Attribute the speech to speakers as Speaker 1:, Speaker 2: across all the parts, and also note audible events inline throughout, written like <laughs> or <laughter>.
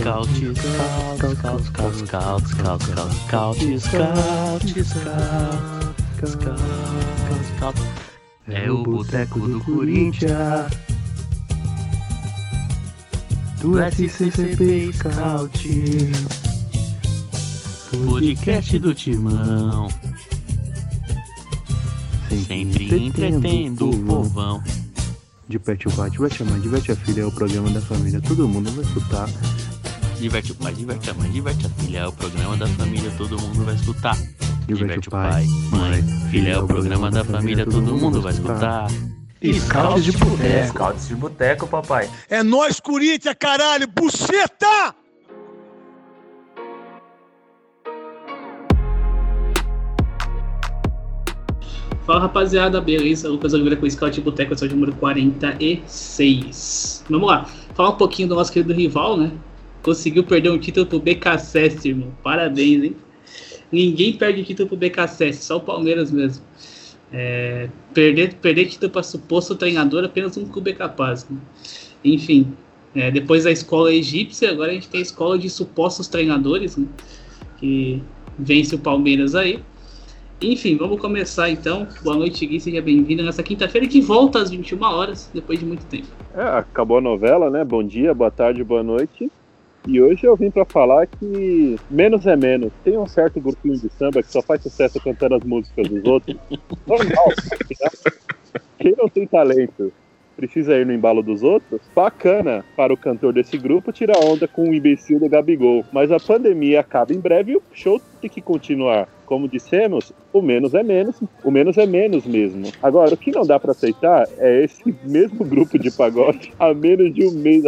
Speaker 1: scout, scout, scout, scout, scout, scout, scout, scout, scout, scout, scout. É o boteco do Corinthians. Do SCCP Scout. Podcast do Timão. Sempre entretendo o povão.
Speaker 2: Diverte o pai, diverte a mãe, diverte a filha, é o programa da família, todo mundo vai escutar.
Speaker 1: Diverte o pai, diverte a mãe, diverte a filha. É o programa da família, todo mundo vai escutar.
Speaker 2: Diverte o pai,
Speaker 1: mãe, filha. É o programa da família, todo mundo vai escutar.
Speaker 2: Scouts de boteco.
Speaker 3: Scouts de boteco, papai.
Speaker 4: É nós, Corinthians, caralho! Buceta!
Speaker 5: Fala rapaziada, beleza? Lucas Oliveira com o Scout de Boteco, episódio número 46. Vamos lá, falar um pouquinho do nosso querido rival, né? Conseguiu perder um título pro BKSS, irmão. Parabéns, hein? Ninguém perde título pro BKSS, só o Palmeiras mesmo. É, perder, perder título para suposto treinador apenas um clube é capaz. Né? Enfim, é, depois da escola egípcia, agora a gente tem a escola de supostos treinadores, né? Que vence o Palmeiras aí. Enfim, vamos começar então. Boa noite, Gui, seja bem-vindo nessa quinta-feira que volta às 21 horas, depois de muito tempo.
Speaker 2: É, acabou a novela, né? Bom dia, boa tarde, boa noite. E hoje eu vim pra falar que menos é menos. Tem um certo grupinho de samba que só faz sucesso cantando as músicas dos outros. <laughs> Normal. né? Quem não tem talento precisa ir no embalo dos outros, bacana para o cantor desse grupo tirar onda com o imbecil do Gabigol. Mas a pandemia acaba em breve e o show que continuar. Como dissemos, o menos é menos, o menos é menos mesmo. Agora, o que não dá para aceitar é esse mesmo grupo de pagode, há menos de um mês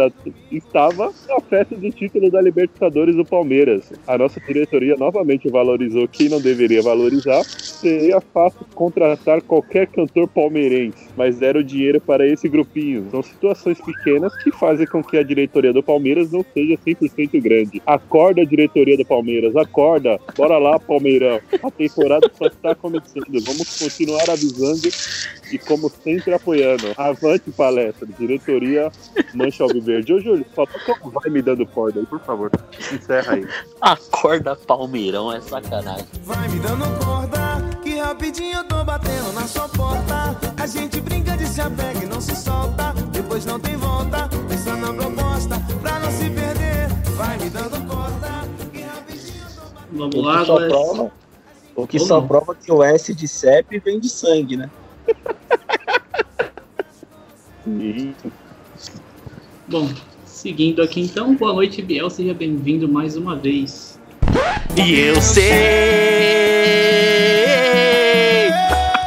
Speaker 2: estava na festa de título da Libertadores do Palmeiras. A nossa diretoria novamente valorizou quem não deveria valorizar. Seria fácil contratar qualquer cantor palmeirense, mas deram dinheiro para esse grupinho. São situações pequenas que fazem com que a diretoria do Palmeiras não seja 100% grande. Acorda, diretoria do Palmeiras, acorda. Bora lá, Palmeirão. A temporada só está começando. Vamos continuar avisando e, como sempre, apoiando. Avante palestra, diretoria Mancha Alviverde. Ô, Júlio, só toca um vai me dando corda aí, por favor. Encerra aí.
Speaker 1: Acorda Palmeirão é sacanagem.
Speaker 6: Vai me dando corda, que rapidinho eu tô batendo na sua porta. A gente brinca de se apega e não se solta. Depois não tem volta, pensa na proposta pra não se perder.
Speaker 5: Vamos
Speaker 7: O
Speaker 5: lá,
Speaker 7: que só prova, o que
Speaker 5: Ou
Speaker 7: só
Speaker 5: não.
Speaker 7: prova que o S de CEP vem de sangue, né? <laughs>
Speaker 5: Bom, seguindo aqui então, boa noite, Biel, seja bem-vindo mais uma vez.
Speaker 1: E eu sei,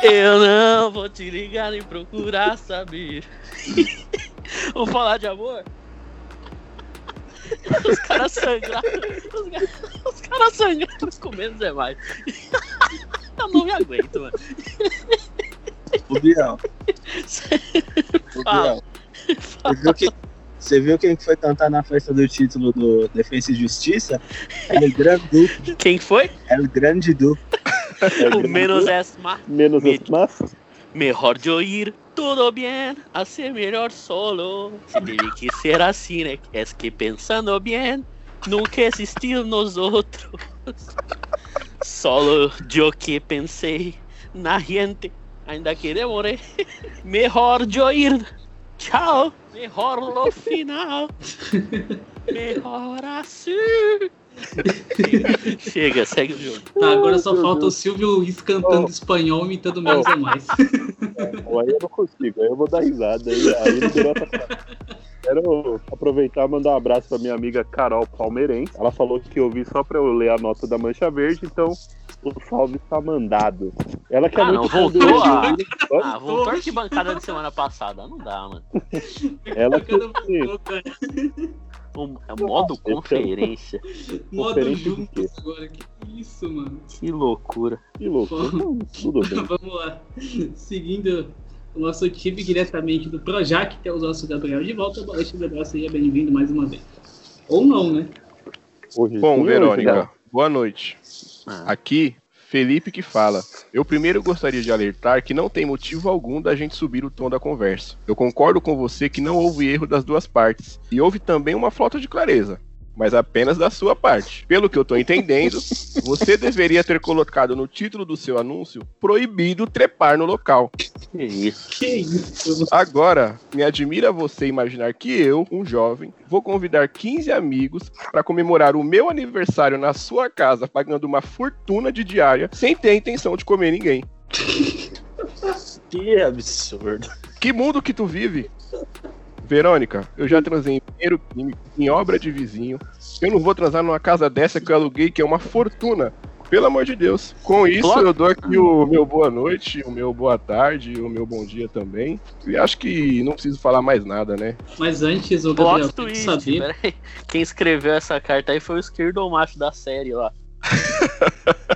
Speaker 1: eu não vou te ligar nem procurar saber. <laughs> Vamos falar de amor? <laughs> Os caras sangraram. Os, ca- os caras sangraram com menos é mais. <laughs> Eu não me aguento, mano.
Speaker 7: O Biel. O. Biel. Você viu, que, você viu quem foi cantar na festa do título do Defesa e Justiça? El Grande Du.
Speaker 1: Quem foi?
Speaker 7: El Grande Du.
Speaker 1: O menos é más.
Speaker 2: menos
Speaker 1: Me-
Speaker 2: as massas.
Speaker 1: Melhor de oír, tudo bien, a ser melhor solo. Se deve que ser assim, né? Es que pensando bien, nunca existir nos outros. Solo eu que pensei na gente, ainda que demorei. Melhor de oír, tchau, melhor no final. <laughs> Melhor assim. <laughs> Chega, segue o jogo.
Speaker 5: Tá, agora só falta o Silvio Luiz cantando espanhol imitando menos é mais.
Speaker 2: Pô, Aí eu não consigo, aí eu vou dar risada. Aí, aí não durou outra <laughs> Quero aproveitar e mandar um abraço pra minha amiga Carol Palmeirense. Ela falou que eu vi só pra eu ler a nota da Mancha Verde, então o salve está mandado. Ela que é
Speaker 1: Ah,
Speaker 2: muito
Speaker 1: não, voltou a-
Speaker 2: Vamos?
Speaker 1: Ah, voltou a arquibancada de semana passada. Não dá, mano. <laughs>
Speaker 2: Ela que
Speaker 1: O, é modo conferência.
Speaker 5: Modo
Speaker 2: Conferência
Speaker 5: juntos agora, que isso, mano.
Speaker 1: Que loucura.
Speaker 2: Que. Então, tudo bem. <laughs>
Speaker 5: Vamos lá. Seguindo o nosso time diretamente do Projac, temos o nosso Gabriel de volta. Boa noite, Gabriel. Seja bem-vindo mais uma vez. Ou não, né?
Speaker 2: Hoje
Speaker 8: Bom, Verônica,
Speaker 2: não.
Speaker 8: boa noite.
Speaker 1: Ah,
Speaker 8: Aqui, Felipe que fala. Eu primeiro gostaria de alertar que não tem motivo algum da gente subir o tom da conversa. Eu concordo com você que não houve erro das duas partes. E houve também uma falta de clareza. Mas apenas da sua parte. Pelo que eu tô entendendo, <laughs> você deveria ter colocado no título do seu anúncio proibido trepar no local.
Speaker 1: Que isso.
Speaker 5: Que isso?
Speaker 8: Agora, me admira você imaginar que eu, um jovem, vou convidar 15 amigos para comemorar o meu aniversário na sua casa, pagando uma fortuna de diária, sem ter a intenção de comer ninguém. <laughs>
Speaker 7: Que absurdo.
Speaker 8: Que mundo que tu vive? Verônica, eu já transei em banheiro químico, em obra de vizinho. Eu não vou transar numa casa dessa que eu aluguei, que é uma fortuna. Pelo amor de Deus. Com isso, eu dou aqui o meu boa noite, o meu boa tarde, o meu bom dia também. E acho que não preciso falar mais nada, né?
Speaker 5: Mas antes, o Gabriel,
Speaker 1: Plot
Speaker 5: tem que saber.
Speaker 1: Quem escreveu essa carta aí foi o esquerdo macho da série lá. <laughs>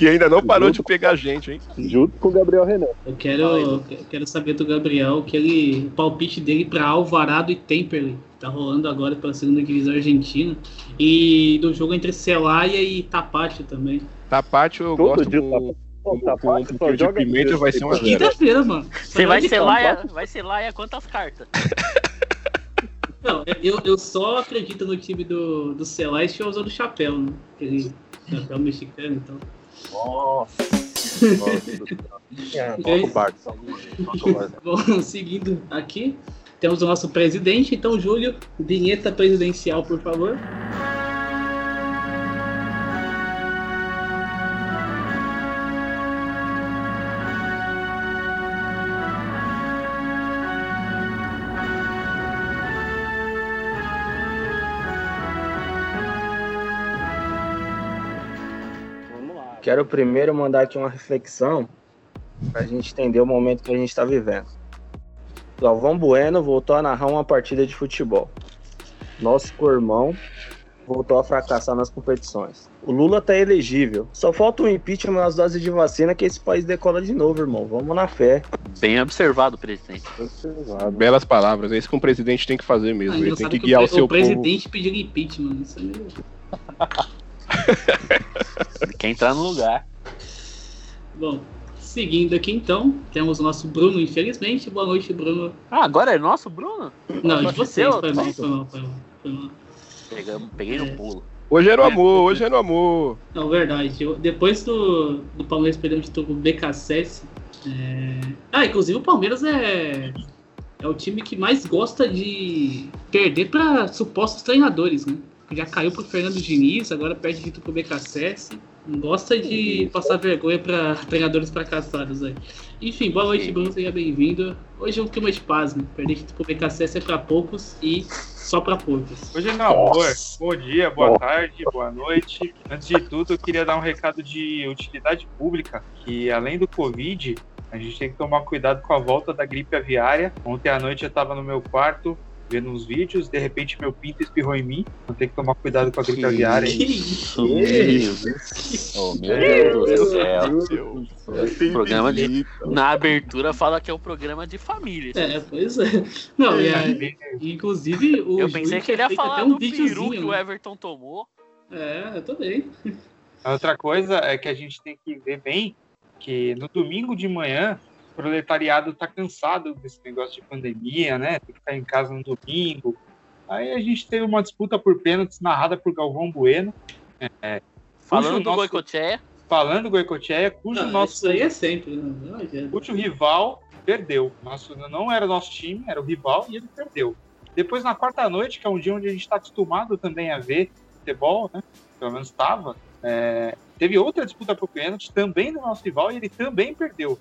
Speaker 8: Que ainda não parou
Speaker 2: Junto
Speaker 8: de pegar gente, hein?
Speaker 2: Junto com o Gabriel Renan.
Speaker 5: Eu quero, eu quero saber do Gabriel que ele, o palpite dele para Alvarado e Temperley. Tá rolando agora pela segunda divisão argentina. E do jogo entre Celaya e Tapatio também.
Speaker 8: Tapate eu
Speaker 2: Todo
Speaker 8: gosto
Speaker 2: dia
Speaker 8: com,
Speaker 2: Tapatio.
Speaker 8: com, com um
Speaker 2: Tapatio
Speaker 8: pouquinho de pimenta, vai ser uma zero.
Speaker 5: Quinta-feira, mano.
Speaker 1: Você vai
Speaker 5: de
Speaker 1: ser laia, vai ser laia quantas cartas?
Speaker 5: Não, eu, eu só acredito no time do, do Celaya se eu usando o chapéu, né? Aquele chapéu mexicano então.
Speaker 7: Nossa.
Speaker 5: É.
Speaker 7: Toca o barco, só.
Speaker 5: Bom, seguindo aqui, temos o nosso presidente. Então, Júlio, vinheta presidencial, por favor.
Speaker 7: Quero primeiro mandar aqui uma reflexão pra gente entender o momento que a gente tá vivendo. Galvão Bueno voltou a narrar uma partida de futebol. Nosso cormão voltou a fracassar nas competições. O Lula tá elegível. Só falta um impeachment nas doses de vacina que esse país decola de novo, irmão. Vamos na fé.
Speaker 1: Bem observado, presidente.
Speaker 2: Observado.
Speaker 8: Belas palavras, é isso que um presidente tem que fazer mesmo.
Speaker 5: Ah,
Speaker 8: Ele tem que
Speaker 5: que
Speaker 8: guiar
Speaker 5: o,
Speaker 8: o seu
Speaker 5: o
Speaker 8: povo.
Speaker 5: presidente pediu impeachment. Isso.
Speaker 1: Ele <laughs> quer entrar no lugar.
Speaker 5: Bom, seguindo aqui então, temos o nosso Bruno, infelizmente. Boa noite, Bruno.
Speaker 1: Ah, agora é nosso, Bruno?
Speaker 5: Não, de vocês, foi mal, foi mal, foi mal. Foi mal.
Speaker 1: Pegamos- peguei no
Speaker 5: É.
Speaker 1: pulo.
Speaker 8: Hoje é no amor, hoje é no amor.
Speaker 5: Não, verdade. Eu- depois do, do Palmeiras perder o título pro BKSS. É... Ah, inclusive o Palmeiras é, é o time que mais gosta de perder para supostos treinadores, né? Já caiu pro Fernando Diniz, agora perde título pro BKSS. Gosta de passar vergonha para treinadores fracassados aí. Enfim, boa noite,
Speaker 1: Sim.
Speaker 5: Bruno, seja bem-vindo. Hoje é um clima de paz, né? Perder pro BKSS é para poucos e só para poucos.
Speaker 3: Hoje é amor.
Speaker 2: Nossa.
Speaker 3: Bom dia, boa
Speaker 2: Nossa.
Speaker 3: tarde, boa noite. Antes de tudo, eu queria dar um recado de utilidade pública, que além do Covid, a gente tem que tomar cuidado com a volta da gripe aviária. Ontem à noite eu estava no meu quarto vendo uns vídeos, de repente meu pinto espirrou em mim. Então tem que tomar cuidado com a gripe
Speaker 1: Que
Speaker 3: aviária.
Speaker 5: Que
Speaker 1: isso, meu Deus. Oh, meu Deus do céu. Programa de- Na abertura fala que é um programa de família.
Speaker 5: É, pois é. Não, e
Speaker 3: É,
Speaker 5: Inclusive, o
Speaker 1: Eu pensei que ele ia falar
Speaker 5: até
Speaker 1: do
Speaker 5: um
Speaker 1: peru que
Speaker 5: videozinho.
Speaker 1: o
Speaker 5: né?
Speaker 1: Everton tomou.
Speaker 5: É, eu também.
Speaker 3: A outra coisa é que a gente tem que ver bem que no domingo de manhã proletariado tá cansado desse negócio de pandemia, né? Tem que ficar em casa no domingo. Aí a gente teve uma disputa por pênaltis narrada por Galvão Bueno,
Speaker 1: Falando
Speaker 3: Cujo
Speaker 1: do
Speaker 3: nosso-
Speaker 1: Goicoechea.
Speaker 3: falando Goicoechea, cujo
Speaker 5: Não,
Speaker 3: nosso
Speaker 5: Isso aí é sempre. Né? Não adianta.
Speaker 3: cujo rival perdeu. Nosso, não era nosso time, era o rival e ele perdeu. Depois, na quarta noite, que é um dia onde a gente está acostumado também a ver futebol, né? Pelo menos estava. teve outra disputa por pênalti, também do nosso rival, e ele também perdeu.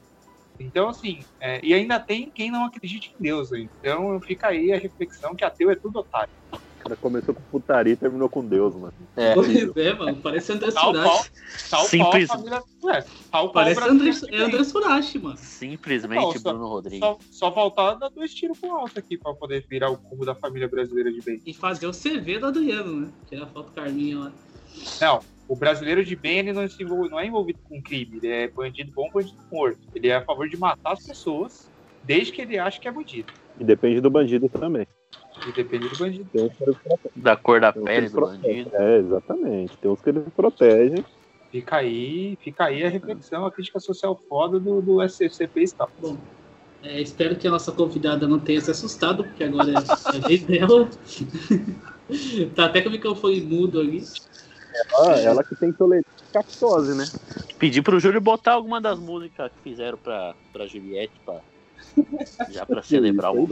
Speaker 3: Então, assim, é, e ainda tem quem não acredita em Deus. hein? Então, fica aí a reflexão que ateu é tudo otário.
Speaker 2: O cara começou com putaria e terminou com Deus, mano.
Speaker 1: É.
Speaker 5: Pois é, mano. Parece André
Speaker 3: tal
Speaker 1: Simples.
Speaker 3: família. É, tal
Speaker 5: Parece André, é. André Surachi, mano.
Speaker 1: Simplesmente
Speaker 3: só-
Speaker 1: Bruno Rodrigues.
Speaker 3: Só, só faltava dar dois tiros pro alto aqui pra poder virar o cubo da família brasileira de bem.
Speaker 5: E fazer o CV do Adriano, né? Tirar a foto Carminha lá.
Speaker 3: Não, o brasileiro de bem ele não, se envolve- não é envolvido com crime, ele é bandido bom, bandido morto. Ele é a favor de matar as pessoas, desde que ele acha que é bandido.
Speaker 2: E depende do bandido também.
Speaker 3: E depende do bandido.
Speaker 1: Da cor da pele do bandido.
Speaker 2: É, exatamente. Tem uns que eles protegem.
Speaker 3: Fica aí, fica aí a reflexão, a crítica social foda do, do SCP Stop.
Speaker 5: Bom, é, espero que a nossa convidada não tenha se assustado, porque agora é a vez dela. <laughs> Tá até com o microfone mudo ali.
Speaker 2: Ela, ela que tem tolerância à lactose, né?
Speaker 1: Pedi pro Júlio botar alguma das músicas que fizeram pra, pra Juliette, pra, já pra <laughs> celebrar o.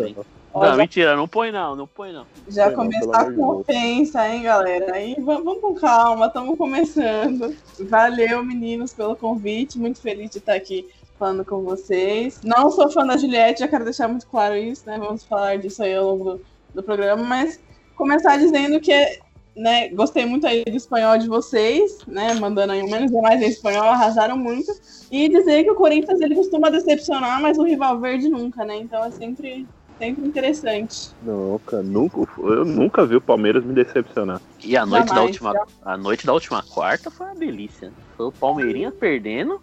Speaker 9: Ó,
Speaker 1: Não,
Speaker 9: já-
Speaker 1: mentira, não põe não, não põe não.
Speaker 9: Já
Speaker 2: não, pelo
Speaker 9: começar
Speaker 2: de
Speaker 9: com ofensa, hein, galera? Aí vamos, vamos com calma, estamos começando. Valeu, meninos, pelo convite. Muito feliz de estar aqui falando com vocês. Não sou fã da Juliette, já quero deixar muito claro isso, né? Vamos falar disso aí ao longo do, do programa, mas começar dizendo que né, gostei muito aí do espanhol de vocês, né? Mandando aí um menos ou mais em espanhol, arrasaram muito. E dizer que o Corinthians ele costuma decepcionar, mas o rival verde nunca, né? Então é sempre, sempre interessante.
Speaker 2: Cara, nunca, eu nunca vi o Palmeiras me decepcionar.
Speaker 1: E a noite, da
Speaker 9: Jamais,
Speaker 1: última, a noite da última quarta foi uma delícia. Foi o Palmeirinha perdendo,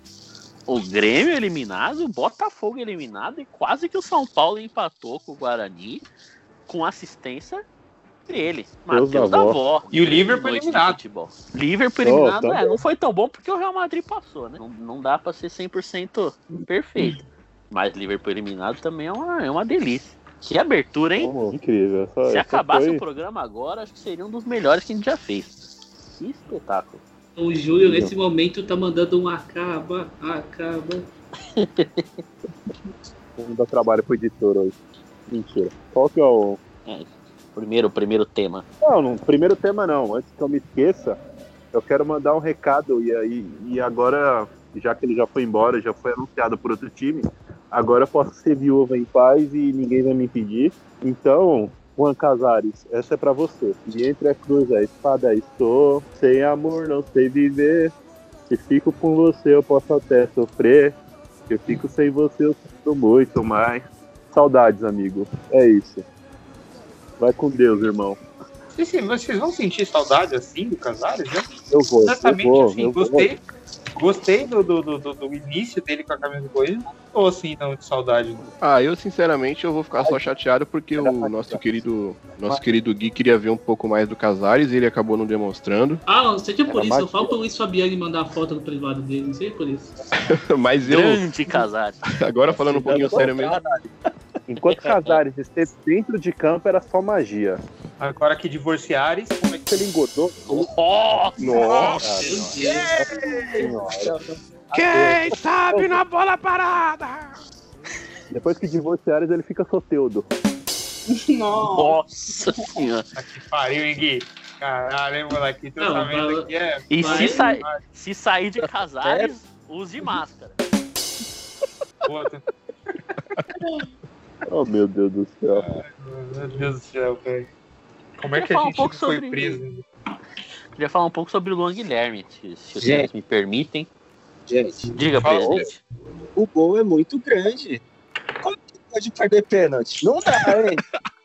Speaker 1: o Grêmio eliminado, o Botafogo eliminado e quase que o São Paulo empatou com o Guarani com assistência dele,
Speaker 2: Deus
Speaker 1: Matheus
Speaker 2: da
Speaker 1: da
Speaker 2: avó.
Speaker 1: Avó.
Speaker 3: E o Liverpool eliminado.
Speaker 1: futebol. Liverpool
Speaker 2: Oh,
Speaker 1: eliminado,
Speaker 2: tá
Speaker 1: é,
Speaker 2: bom.
Speaker 1: não foi tão bom porque o Real Madrid passou, né? Não, não dá pra ser 100% perfeito. Mas Liverpool eliminado também é uma, é uma delícia. Que abertura, hein?
Speaker 2: Como incrível. Essa,
Speaker 1: Se
Speaker 2: essa
Speaker 1: acabasse
Speaker 2: foi-
Speaker 1: o programa agora, acho que seria um dos melhores que a gente já fez. Que espetáculo.
Speaker 5: O Júlio, nesse momento, tá mandando um acaba, acaba. <laughs>
Speaker 2: Vamos dar trabalho pro editor hoje. Mentira. Qual que é o.
Speaker 1: É, primeiro, primeiro tema.
Speaker 2: Não, não, primeiro tema não. Antes que eu me esqueça, eu quero mandar um recado e aí e agora, já que ele já foi embora, já foi anunciado por outro time, agora eu posso ser viúva em paz e ninguém vai me impedir. Então, Juan Casares, essa é pra você. E entre a cruz e a espada estou, sem amor não sei viver. Se fico com você eu posso até sofrer. Se eu fico sem você eu sinto muito mais. Saudades, amigo. É isso. Vai com Deus, irmão.
Speaker 3: Vocês, vocês vão sentir saudade assim do Casares, né?
Speaker 2: Eu vou,
Speaker 3: Exatamente
Speaker 2: eu vou,
Speaker 3: assim.
Speaker 2: eu vou.
Speaker 3: Gostei, gostei do, do, do, do- do início dele com a camisa do Corinthians. Não tô assim, não, de saudade. não.
Speaker 8: Ah, eu sinceramente eu vou ficar só chateado porque o nosso querido, nosso querido Gui queria ver um pouco mais do Casares e ele acabou não demonstrando.
Speaker 5: Ah, não seja por
Speaker 2: Era
Speaker 5: isso, eu
Speaker 2: mais-
Speaker 5: falo pro Luiz Fabiani mandar a foto no privado dele, não sei por isso. <laughs>
Speaker 8: Mas eu,
Speaker 1: Grande Casares. <laughs>
Speaker 8: agora falando um pouquinho sério mesmo,
Speaker 2: Enquanto Casares <laughs> esteve dentro de campo, era só magia.
Speaker 3: Agora que divorciares, como é que
Speaker 2: ele engodou,
Speaker 1: Nossa!
Speaker 8: Nossa! Quem sabe na bola parada?
Speaker 2: depois que divorciares, ele fica soteudo.
Speaker 9: Nossa.
Speaker 1: Senhora.
Speaker 3: tá que pariu, hein, Gui? Caralho, hein, moleque? Esse
Speaker 5: Não,
Speaker 3: tratamento
Speaker 5: fala-
Speaker 3: aqui é.
Speaker 1: E se, sai, se sair de Casares, use máscara.
Speaker 3: Puta, <laughs>
Speaker 2: Oh, meu Deus do céu.
Speaker 3: meu Deus do céu, velho. Como é que a
Speaker 1: falar um
Speaker 3: gente
Speaker 1: pouco
Speaker 3: foi
Speaker 1: sobre-
Speaker 3: preso?
Speaker 1: Queria falar um pouco sobre o Luan Guilherme, se, se senhores me permitem.
Speaker 7: Gente,
Speaker 1: Diga, presidente.
Speaker 7: o gol é muito grande. Como que pode perder pênalti? Não dá, hein?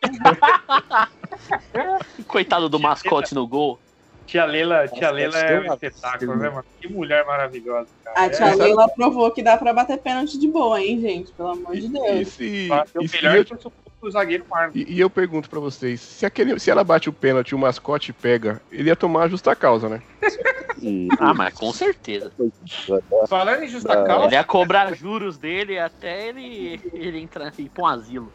Speaker 7: <laughs>
Speaker 1: Coitado do mascote no gol.
Speaker 3: Tia Leila, tia
Speaker 7: Nossa,
Speaker 3: Leila
Speaker 7: acho que
Speaker 3: é um espetáculo, né, mano? Que mulher maravilhosa, cara.
Speaker 9: A tia
Speaker 3: É,
Speaker 9: Leila provou que dá pra bater pênalti de boa, hein, gente? Pelo amor de
Speaker 8: E,
Speaker 9: Deus.
Speaker 8: se, e se-
Speaker 3: melhor
Speaker 8: e eu,
Speaker 3: que o zagueiro Marlon.
Speaker 8: e- e eu pergunto pra vocês, se, aquele, se ela bate o pênalti e o mascote pega, ele ia tomar a justa causa, né?
Speaker 2: E,
Speaker 1: Ah, mas com certeza.
Speaker 3: Falando em justa
Speaker 2: Ah,
Speaker 3: causa,
Speaker 1: Ele ia cobrar juros dele até ele, ele entrar e ir pra um asilo.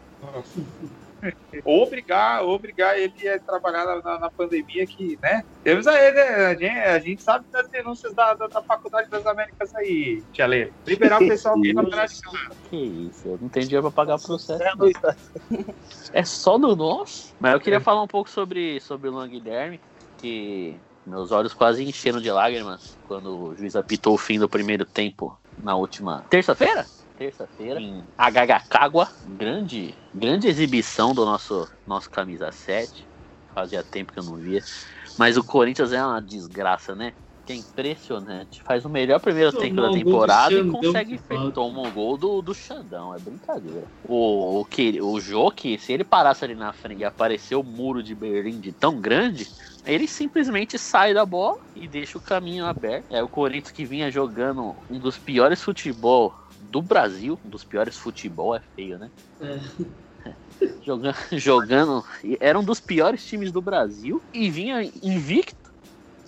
Speaker 3: Obrigar, obrigar ele a trabalhar na, na- na pandemia que, né? Temos aí, né? A gente, a gente sabe das denúncias da, da, da Faculdade das Américas aí, tia Leila. Liberar o pessoal aqui de cantar.
Speaker 1: Que isso, eu não tenho dinheiro pra pagar o processo.
Speaker 7: É, tá-
Speaker 1: É só no nosso? Mas eu queria falar um pouco sobre, sobre o Luan Guilherme, que meus olhos quase encheram de lágrimas quando o juiz apitou o fim do primeiro tempo na última terça-feira? Terça-feira, em Agagacágua. Grande, grande exibição do nosso, nosso camisa 7. Fazia tempo que eu não via. Mas o Corinthians é uma desgraça, né? Que é impressionante. Faz o melhor primeiro tempo da temporada e consegue
Speaker 5: que
Speaker 1: fe-
Speaker 5: falta.
Speaker 1: toma um gol do, do Xandão. É brincadeira. O, o, que, o Joque, se ele parasse ali na frente e aparecer o muro de Berlim de tão grande, ele simplesmente sai da bola e deixa o caminho aberto. É o Corinthians que vinha jogando um dos piores futebol do Brasil. Um dos piores futebol, é feio, né?
Speaker 5: É. <laughs>
Speaker 1: Jogando, jogando. Era um dos piores times do Brasil e vinha invicto.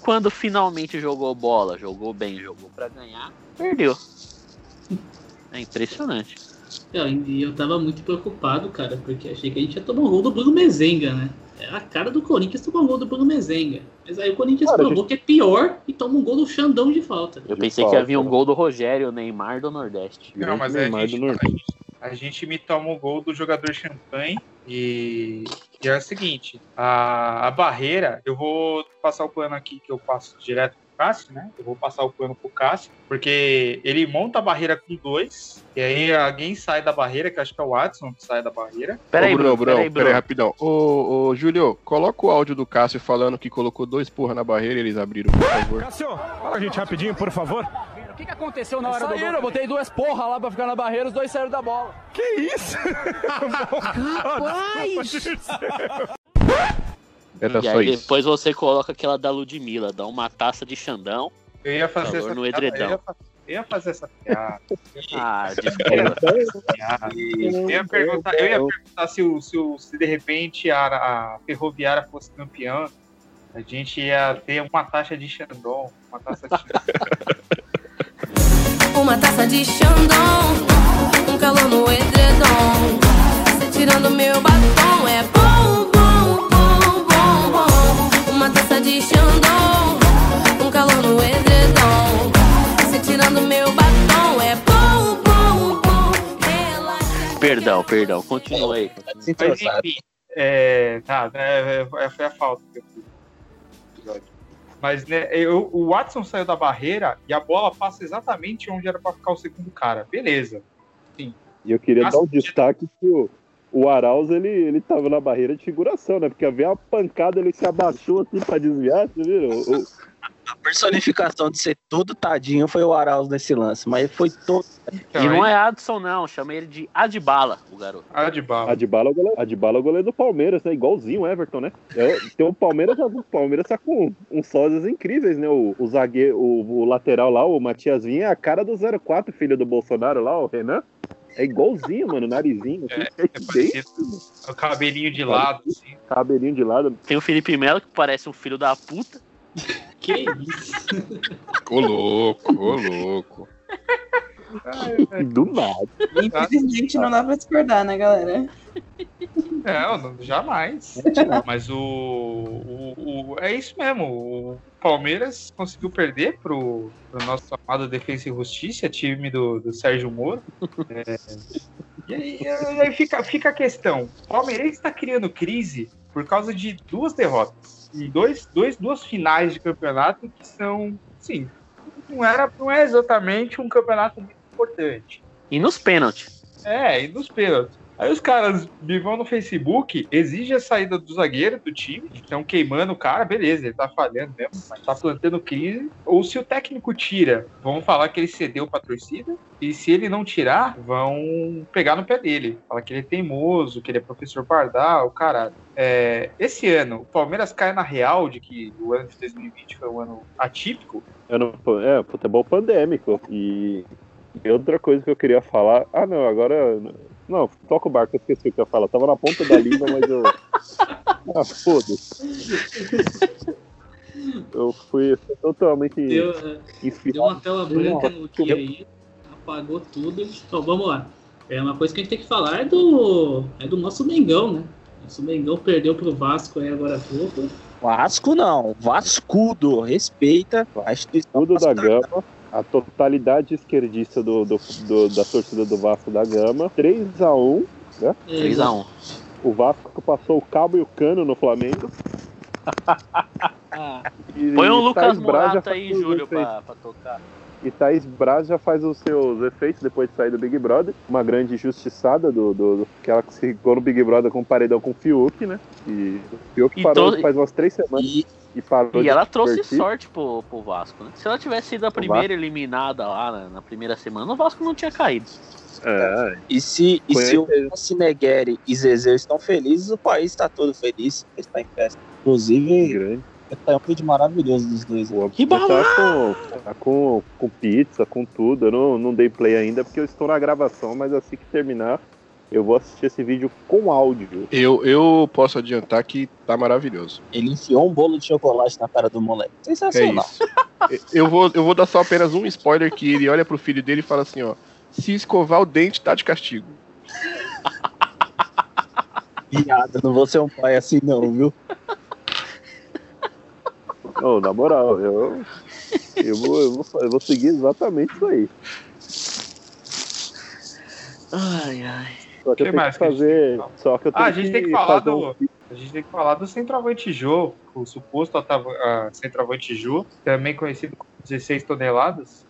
Speaker 1: Quando finalmente jogou bola, jogou bem, jogou pra ganhar, perdeu. É impressionante.
Speaker 5: Não, E eu tava muito preocupado, cara, porque achei que a gente ia tomar um gol do Bruno Mezenga, né? É a cara do Corinthians tomar um gol do Bruno Mezenga. Mas aí o Corinthians
Speaker 2: Cara,
Speaker 5: provou que é pior e toma um gol do Xandão de falta.
Speaker 1: Eu
Speaker 2: De
Speaker 1: pensei que
Speaker 2: falta,
Speaker 1: havia um gol do Rogério, Neymar do Nordeste.
Speaker 3: Não, mas a
Speaker 2: Neymar do
Speaker 3: gente,
Speaker 2: Nordeste.
Speaker 3: A gente me toma o gol do jogador champanhe e, e é o seguinte, a, a barreira, eu vou passar o plano aqui que eu passo direto pro Cássio, né? Eu vou passar o plano pro Cássio, porque ele monta a barreira com dois, e aí alguém sai da barreira, que acho que é o Watson que sai da barreira.
Speaker 1: Peraí, Bruno,
Speaker 8: Bruno,
Speaker 1: peraí,
Speaker 8: peraí,
Speaker 1: Bruno.
Speaker 8: rapidão. Ô, ô, Júlio, coloca o áudio do Cássio falando que colocou dois porra na barreira e eles abriram, por favor.
Speaker 4: Cássio, fala a gente rapidinho, por favor.
Speaker 10: O que, que aconteceu na hora do gol? Eu botei duas porra lá pra ficar na barreira, os dois saíram da bola.
Speaker 4: Que isso? <laughs>
Speaker 8: Era
Speaker 1: E
Speaker 8: só
Speaker 1: aí
Speaker 8: isso.
Speaker 1: depois você coloca aquela da Ludmilla, dá uma taça de Xandão.
Speaker 3: Eu ia fazer essa
Speaker 1: no
Speaker 3: piada,
Speaker 1: edredão.
Speaker 3: Eu ia, fazer essa piada. <laughs>
Speaker 1: Ah, desculpa.
Speaker 3: Eu ia perguntar, eu ia perguntar se, o, se, o- se de repente a, a Ferroviária fosse campeã, a gente ia ter uma taxa de Xandão. Uma taça de Xandão. <laughs>
Speaker 11: Uma taça de Xandão, um calor no edredom. Você tirando meu batom é bom, bom, bom, bom, bom. Uma taça de Xandão, um calor no edredom. Você tirando meu batom é bom, bom, bom. Relaxa.
Speaker 1: Perdão, perdão, continua aí.
Speaker 3: Mas enfim, é, tá, é, é, foi a falta que eu fiz. Mas né, eu- o Watson saiu da barreira e a bola passa exatamente onde era pra ficar o segundo cara. Beleza.
Speaker 2: E eu queria
Speaker 3: Nossa,
Speaker 2: dar um destaque que o, o Arauz, ele, ele tava na barreira de figuração, né? Porque havia uma pancada, ele se abaixou assim pra desviar, você viu? O-
Speaker 7: A personificação de ser todo tadinho foi o Arauz nesse lance, mas foi todo.
Speaker 3: Então,
Speaker 1: E não é Adson, não, chama ele de Adbala, o garoto.
Speaker 3: Ah, de bala.
Speaker 2: Adbala, é o goleiro- Adbala é o goleiro do Palmeiras, né? Igualzinho o Everton, né? É, tem o Palmeiras, o Palmeiras tá com uns sósias incríveis, né? O, o zagueiro, o, o lateral lá, o Matias Vinha, é a cara do 04, filho do Bolsonaro lá, o Renan. É igualzinho, mano, narizinho, assim,
Speaker 3: É
Speaker 2: é bem
Speaker 3: parecido. O cabelinho de lado, assim.
Speaker 2: cabelinho de lado.
Speaker 1: Tem o Felipe Melo, que parece um filho da puta.
Speaker 5: Que isso?
Speaker 8: Ô louco, ô louco. <laughs>
Speaker 2: Do nada.
Speaker 9: Infelizmente não dá pra discordar, né, galera?
Speaker 3: Não, não, jamais. Mas o, o, o- É isso mesmo. O Palmeiras conseguiu perder pro, pro nosso amado Defesa e Justiça, time do, do Sérgio Moro. É, e aí, e aí fica, fica a questão: o Palmeiras está criando crise por causa de duas derrotas. E dois, dois, duas finais de campeonato que são. Sim, não, era, não é exatamente um campeonato muito importante.
Speaker 1: E nos pênaltis.
Speaker 3: É, e nos pênaltis. Aí os caras me vão no Facebook, exige a saída do zagueiro do time, estão queimando o cara, beleza, ele tá falhando mesmo, mas tá plantando crise. Ou se o técnico tira, vão falar que ele cedeu pra torcida, e se ele não tirar, vão pegar no pé dele. Falar que ele é teimoso, que ele é professor Pardal, caralho. É, esse ano, o Palmeiras cai na real de que o ano de 2020 foi um ano atípico.
Speaker 2: Não, é, futebol pandêmico. E outra coisa que eu queria falar. Ah, não, agora. Não, toca o barco, eu esqueci o que eu ia falar. Tava na ponta da língua, mas eu. <laughs> Ah, foda-se. Eu fui totalmente
Speaker 5: Deu, deu
Speaker 2: inspirado.
Speaker 5: uma tela branca no que aí, apagou tudo. Então vamos lá. É uma coisa que a gente tem que falar é do, é do nosso Mengão, né? Nosso Mengão perdeu pro Vasco aí agora há pouco.
Speaker 7: Vasco não, Vascudo, respeita a instituição.
Speaker 2: Tudo da
Speaker 7: Vasco
Speaker 2: Gama. A totalidade esquerdista do, do, do- da torcida do Vasco da Gama. 3x1.
Speaker 5: É,
Speaker 1: 3x1.
Speaker 2: O Vasco passou o cabo e o cano no Flamengo. <laughs> E
Speaker 1: Põe um Lucas
Speaker 2: faz
Speaker 1: aí, Júlio, pra, pra tocar.
Speaker 2: E Thaís Braz já faz os seus efeitos depois de sair do Big Brother. Uma grande injustiçada do, do, do- que ela ficou no Big Brother com paredão com o Fiuk, né? E o Fiuk
Speaker 1: E
Speaker 2: parou
Speaker 1: to-
Speaker 2: faz umas três semanas
Speaker 7: E
Speaker 2: e parou
Speaker 1: E
Speaker 2: de
Speaker 1: ela trouxe
Speaker 2: divertir.
Speaker 1: sorte pro, pro Vasco, né? Se ela tivesse sido a primeira eliminada lá na, na primeira semana, o Vasco não tinha caído.
Speaker 2: É,
Speaker 7: E se, e se o Cinegueri e Zezé estão felizes, o país está todo feliz. Está em festa. Inclusive,
Speaker 2: grande.
Speaker 7: tá um vídeo maravilhoso dos dois.
Speaker 2: O
Speaker 1: Que
Speaker 2: tá com, tá com, com pizza, com tudo. Eu não, não dei play ainda porque eu estou na gravação, mas assim que terminar, eu vou assistir esse vídeo com áudio.
Speaker 8: Eu, eu posso adiantar que tá maravilhoso.
Speaker 7: Ele enfiou um bolo de chocolate na cara do moleque.
Speaker 8: É
Speaker 7: Sensacional.
Speaker 8: isso. Eu vou, eu vou dar só apenas um spoiler que ele olha pro filho dele e fala assim, ó. Se escovar o dente, tá de castigo. <laughs>
Speaker 7: Piada, não vou ser um pai assim não, viu?
Speaker 2: Ô, na moral, eu, eu, vou, eu, vou, eu vou seguir exatamente isso aí.
Speaker 1: Ai, ai.
Speaker 2: Só que,
Speaker 3: Que
Speaker 2: eu tenho
Speaker 3: mais
Speaker 2: que
Speaker 3: que a gente
Speaker 2: fazer. Só que eu tenho
Speaker 3: Ah, a gente tem que falar
Speaker 2: um-
Speaker 3: do. A gente tem que falar do centroavante Jô, o suposto ah, centroavante Jô, também conhecido como 16 toneladas.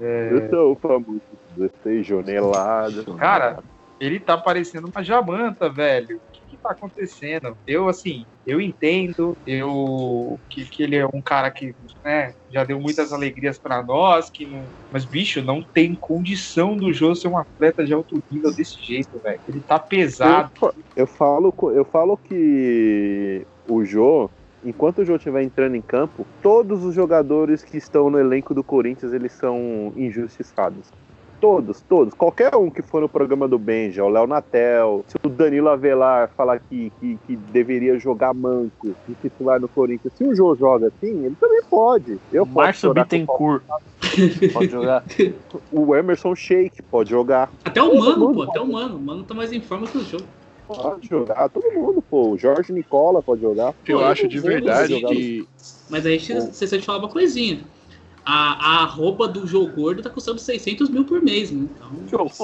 Speaker 3: É,
Speaker 2: Eu sou o famoso 16 joneladas.
Speaker 3: Cara, ele tá parecendo uma jamanta, velho. Tá acontecendo? Eu, assim, eu entendo eu que, que ele é um cara que né, já deu muitas alegrias pra nós, que não... mas, bicho, não tem condição do Jô ser um atleta de alto nível desse jeito, velho. Ele tá pesado.
Speaker 2: Eu, eu falo, eu falo que o Jô, enquanto o Jô estiver entrando em campo, todos os jogadores que estão no elenco do Corinthians eles são injustiçados. Todos, todos. Qualquer um que for no programa do Benja, o Léo Natel, se o Danilo Avelar falar que, que, que deveria jogar manco de titular no Corinthians, se o Jô joga assim, ele também pode. Eu posso
Speaker 1: Márcio Bittencourt. Pode jogar. <laughs>
Speaker 2: O Emerson Sheik pode jogar.
Speaker 5: Até o Mano, pô, até o Mano. O Mano tá mais em forma que o jogo.
Speaker 2: Pode jogar. Todo mundo, pô. O Jorge Nicola pode jogar.
Speaker 8: Eu
Speaker 5: Pô,
Speaker 8: acho de verdade que.
Speaker 5: Mas aí você te falar uma coisinha. A, a roupa do jogo gordo tá custando 600 mil por mês, né? Então,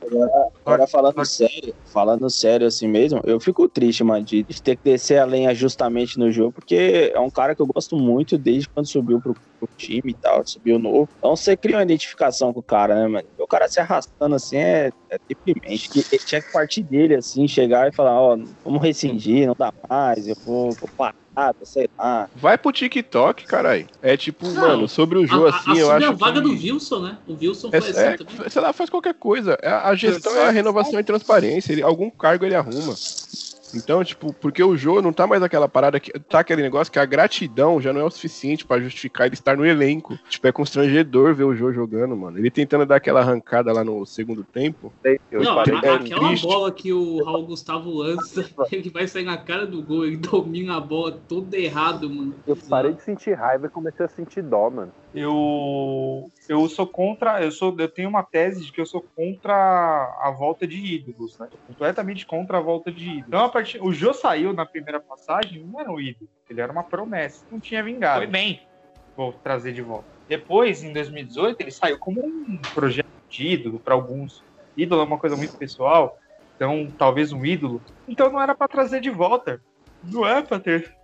Speaker 7: Agora, agora falando sério, falando sério assim mesmo, eu fico triste, mano, de de ter que descer a lenha justamente no jogo, porque é um cara que eu gosto muito desde quando subiu pro, pro time e tal, subiu novo. Então você cria uma identificação com o cara, né, mano? O cara se arrastando assim é, é deprimente. Que, tinha que partir dele, assim, chegar e falar, ó, vamos rescindir, não dá mais, eu vou, vou parar, sei lá.
Speaker 8: Vai pro TikTok, caralho. É tipo,
Speaker 5: Não,
Speaker 8: mano, sobre o
Speaker 5: a-
Speaker 8: assim, eu acho.
Speaker 5: a vaga
Speaker 8: que...
Speaker 5: do Wilson, né? O Wilson
Speaker 8: É,
Speaker 5: foi assim
Speaker 8: é,
Speaker 5: também.
Speaker 8: sei lá, faz qualquer coisa. A gestão é a renovação e transparência. Ele, algum cargo ele arruma. Então, tipo, porque o Jô não tá mais aquela parada que tá aquele negócio que a gratidão já não é o suficiente pra justificar ele estar no elenco. Tipo, é constrangedor ver o Jô jogando, mano. Ele tentando dar aquela arrancada lá no segundo tempo.
Speaker 2: Eu
Speaker 5: Não,
Speaker 2: parei
Speaker 5: a-
Speaker 2: de-
Speaker 5: aquela
Speaker 8: triste.
Speaker 5: bola que o Raul Gustavo lança, <laughs> ele vai sair na cara do gol, ele domina a bola todo errado, mano.
Speaker 2: Eu parei de sentir raiva e comecei a sentir dó, mano.
Speaker 3: Eu, eu sou contra, eu sou, eu tenho uma tese de que eu sou contra a volta de ídolos, né? Completamente contra a volta de ídolos. Então, a partir, o Jô saiu na primeira passagem, não era um ídolo, ele era uma promessa, não tinha vingado. Foi bem, vou trazer de volta. Depois, em 2018, ele saiu como um projeto de ídolo para alguns. Ídolo é uma coisa muito pessoal, então talvez um ídolo. Então não era para trazer de volta. Não é para ter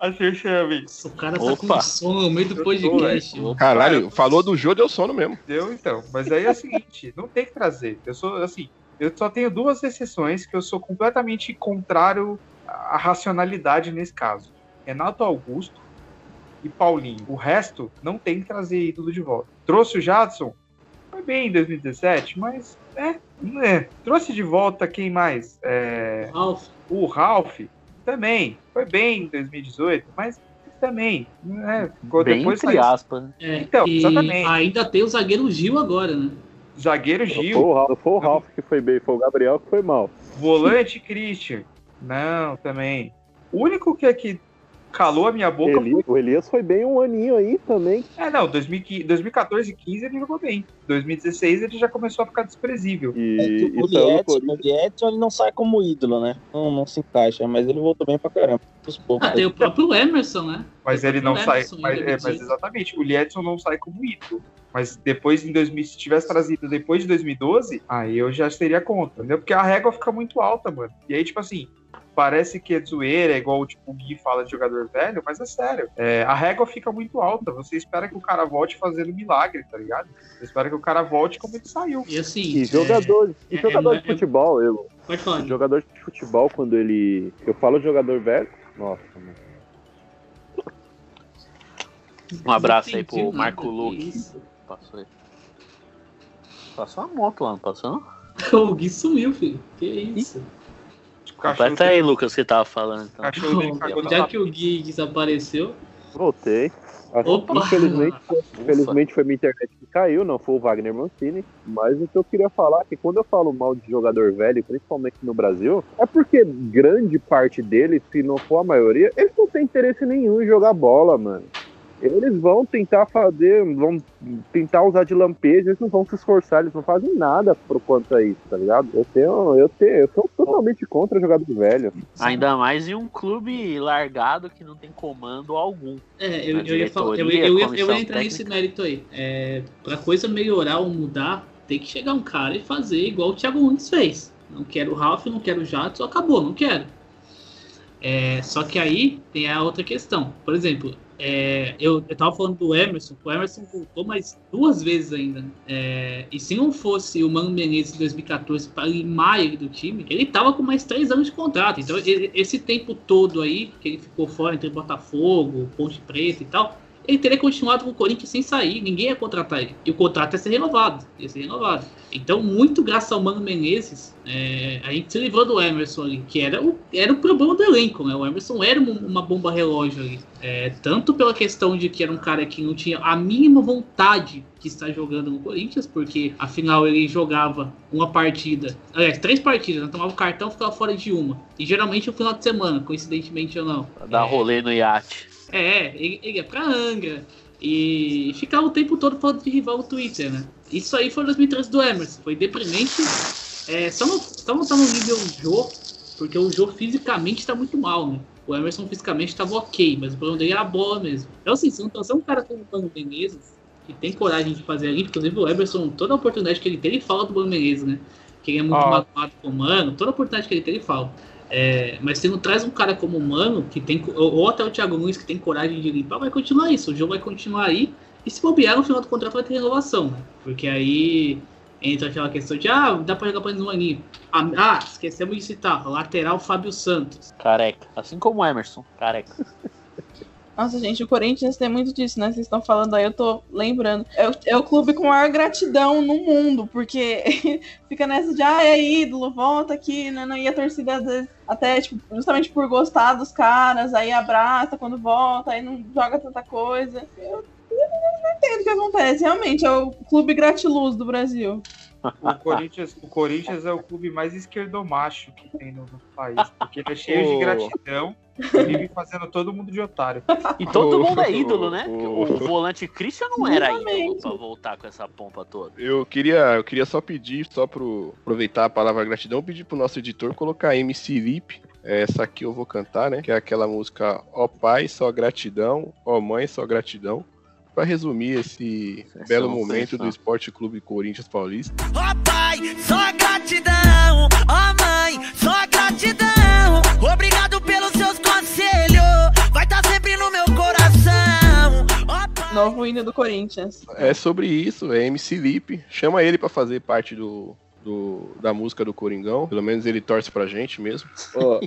Speaker 3: a terceira vez.
Speaker 5: O cara tá
Speaker 1: Opa.
Speaker 5: com sono no meio do podcast.
Speaker 8: Caralho, falou do Jô, deu sono mesmo.
Speaker 3: Deu então. Mas aí é o seguinte, não tem que trazer. Eu sou assim, eu só tenho duas exceções que eu sou completamente contrário à racionalidade nesse caso. Renato Augusto e Paulinho. O resto não tem que trazer ídolo de volta. Trouxe o Jadson, foi bem em 2017, mas é, é. Trouxe de volta quem mais? É,
Speaker 5: Ralf,
Speaker 3: o Ralph também foi bem em 2018, mas também, né? Ficou
Speaker 1: Bem
Speaker 3: depois
Speaker 1: entre
Speaker 3: saiu-
Speaker 1: aspas. né?
Speaker 5: é,
Speaker 3: Então, exatamente.
Speaker 5: ainda tem o zagueiro Gil agora, né?
Speaker 3: zagueiro Gil.
Speaker 2: foi o Ralf, não foi o Ralf que foi bem, foi o Gabriel que foi mal.
Speaker 3: Volante Christian. Não, também. O único que, que calou a minha boca
Speaker 2: Eli- o Elias foi bem um aninho aí também.
Speaker 3: foi. É, não, 2015, 2014 e 15 ele jogou bem. 2016 ele já começou a ficar desprezível.
Speaker 2: E,
Speaker 7: É que o
Speaker 2: e Corinthians.
Speaker 7: o ele não sai como ídolo, né? Não, não se encaixa, mas ele voltou bem pra caramba. Poucos.
Speaker 5: Ah, tem o próprio Emerson, né?
Speaker 3: Mas
Speaker 5: Tem
Speaker 3: ele não
Speaker 5: próprio
Speaker 3: sai.
Speaker 5: Emerson,
Speaker 3: Mas,
Speaker 5: ele
Speaker 3: é, mas exatamente, o Liedson não sai como ídolo. Mas depois, em 2000, se tivesse trazido depois de 2012, aí eu já seria contra, entendeu? Porque a régua fica muito alta, mano. E aí, tipo assim, parece que é zoeira, é igual tipo, o Gui fala de jogador velho, mas é sério. É, a régua fica muito alta. Você espera que o cara volte fazendo milagre, tá ligado? Você espera que o cara volte como ele saiu.
Speaker 5: E assim.
Speaker 2: E
Speaker 5: é,
Speaker 2: jogador, e
Speaker 5: é-
Speaker 2: jogador
Speaker 5: é-
Speaker 2: de futebol, eu,
Speaker 5: Pode falar.
Speaker 2: jogador de futebol, quando ele. Eu falo de jogador velho. Nossa, mano.
Speaker 1: Um abraço aí pro Marco
Speaker 5: que
Speaker 1: Luque. Passou aí. Passou uma moto lá, não passou? <laughs>
Speaker 5: O Gui sumiu, filho. Que isso?
Speaker 3: Cachorro,
Speaker 1: Completa aí, Lucas, que você tava falando. Então.
Speaker 3: cachorro dele cagou
Speaker 5: que o Gui desapareceu.
Speaker 2: Voltei.
Speaker 5: Opa!
Speaker 2: infelizmente, infelizmente foi minha internet que caiu, não foi o Wagner Mancini. Mas o que eu queria falar é que quando eu falo mal de jogador velho, principalmente no Brasil, é porque grande parte deles, se não for a maioria, eles não têm interesse nenhum em jogar bola, mano. Eles vão tentar fazer, vão tentar usar de lampejo, eles não vão se esforçar, eles não fazem nada pro quanto a isso, tá ligado? Eu tenho, eu tenho, eu sou totalmente contra jogador velho.
Speaker 1: Ainda mais em um clube largado que não tem comando algum.
Speaker 5: É, eu, eu ia, falar, eu, eu, ia, eu
Speaker 1: comissão
Speaker 5: ia entrar nesse mérito aí. É, pra coisa melhorar ou mudar, tem que chegar um cara e fazer igual o Thiago Nunes fez. Não quero o Ralf, não quero o Jadson, acabou, não quero. É, só que aí tem a outra questão. Por exemplo, é, eu, eu tava falando do Emerson, o Emerson voltou mais duas vezes ainda. É, e se não fosse o Mano Menezes em 2014 para limar ele do time, ele tava com mais três anos de contrato. Então, ele- esse tempo todo aí, que ele ficou fora entre Botafogo, Ponte Preta e tal, ele teria continuado com o Corinthians sem sair, ninguém ia contratar ele. E o contrato ia ser renovado, ia ser renovado. Então, muito graças ao Mano Menezes, é, a gente se livrou do Emerson ali, que era o, era o problema do elenco, né? O Emerson era uma, uma bomba relógio ali. É, tanto pela questão de que era um cara que não tinha a mínima vontade de estar jogando no Corinthians, porque afinal ele jogava uma partida, aliás, três partidas, né? tomava o cartão ficava fora de uma. E geralmente no final de semana, coincidentemente ou não.
Speaker 1: Pra dar rolê no iate.
Speaker 5: É, ele, ele ia pra Angra. E ficava o tempo todo falando de rival no Twitter, né? Isso aí foi 2013 do Emerson. Foi deprimente. É, só, não, só não tá no nível Jô, porque o Jô fisicamente tá muito mal, né? O Emerson fisicamente tava ok, mas o problema dele era a bola mesmo. Então, assim, se não trouxer um cara como o Mano Menezes, que tem coragem de fazer ali, inclusive o Emerson, toda oportunidade que ele tem, ele fala do Mano Menezes, né? Que ele é muito
Speaker 3: Ah.
Speaker 5: magoado com o Mano, toda oportunidade que ele tem, ele fala. É, mas se não traz um cara como o Mano, que tem, ou até o Thiago Nunes, que tem coragem de limpar, vai continuar isso. O jogo vai continuar aí. E se bobear, no final do contrato vai ter renovação, né? Porque aí entra aquela questão de, ah, dá pra jogar pra um aninho. Ah, ah, esquecemos de citar, lateral Fábio Santos.
Speaker 1: Careca. Assim como o Emerson. Careca. <laughs>
Speaker 9: Nossa, gente, o Corinthians tem muito disso, né? Vocês estão falando aí, eu tô lembrando. É o, é o clube com maior gratidão no mundo, porque <laughs> fica nessa de, ah, é ídolo, volta aqui, né? E a torcida, às vezes, até, tipo, justamente por gostar dos caras, aí abraça quando volta, aí não joga tanta coisa. Eu, eu não entendo o que acontece, realmente, é o clube gratiluz do Brasil.
Speaker 3: O Corinthians, o Corinthians é o clube mais esquerdomacho que tem no, no país, porque ele é cheio
Speaker 8: Oh.
Speaker 3: de <laughs> gratidão e vive fazendo todo mundo de otário.
Speaker 1: E todo
Speaker 8: Oh,
Speaker 1: mundo é ídolo, né?
Speaker 8: oh,
Speaker 1: O volante Christian não era ídolo pra voltar com essa pompa toda.
Speaker 8: Eu queria, eu queria só pedir, só pro aproveitar a palavra gratidão, pedir pro nosso editor colocar MC Lip. Essa aqui eu vou cantar, né? Que é aquela música Ó Pai, só gratidão, Ó Mãe, só gratidão. Pra resumir esse
Speaker 1: Sessão,
Speaker 8: belo momento
Speaker 1: sessão.
Speaker 8: do Esporte Clube Corinthians Paulista.
Speaker 6: Ó pai, só gratidão. Ó mãe, só gratidão. Obrigado pelos seus conselhos. Vai estar sempre no meu coração. Ó pai.
Speaker 9: Novo hino do Corinthians.
Speaker 8: É sobre isso, é MC Lip. Chama ele pra fazer parte do, do- da música do Coringão. Pelo menos ele torce pra gente mesmo.
Speaker 7: Ô,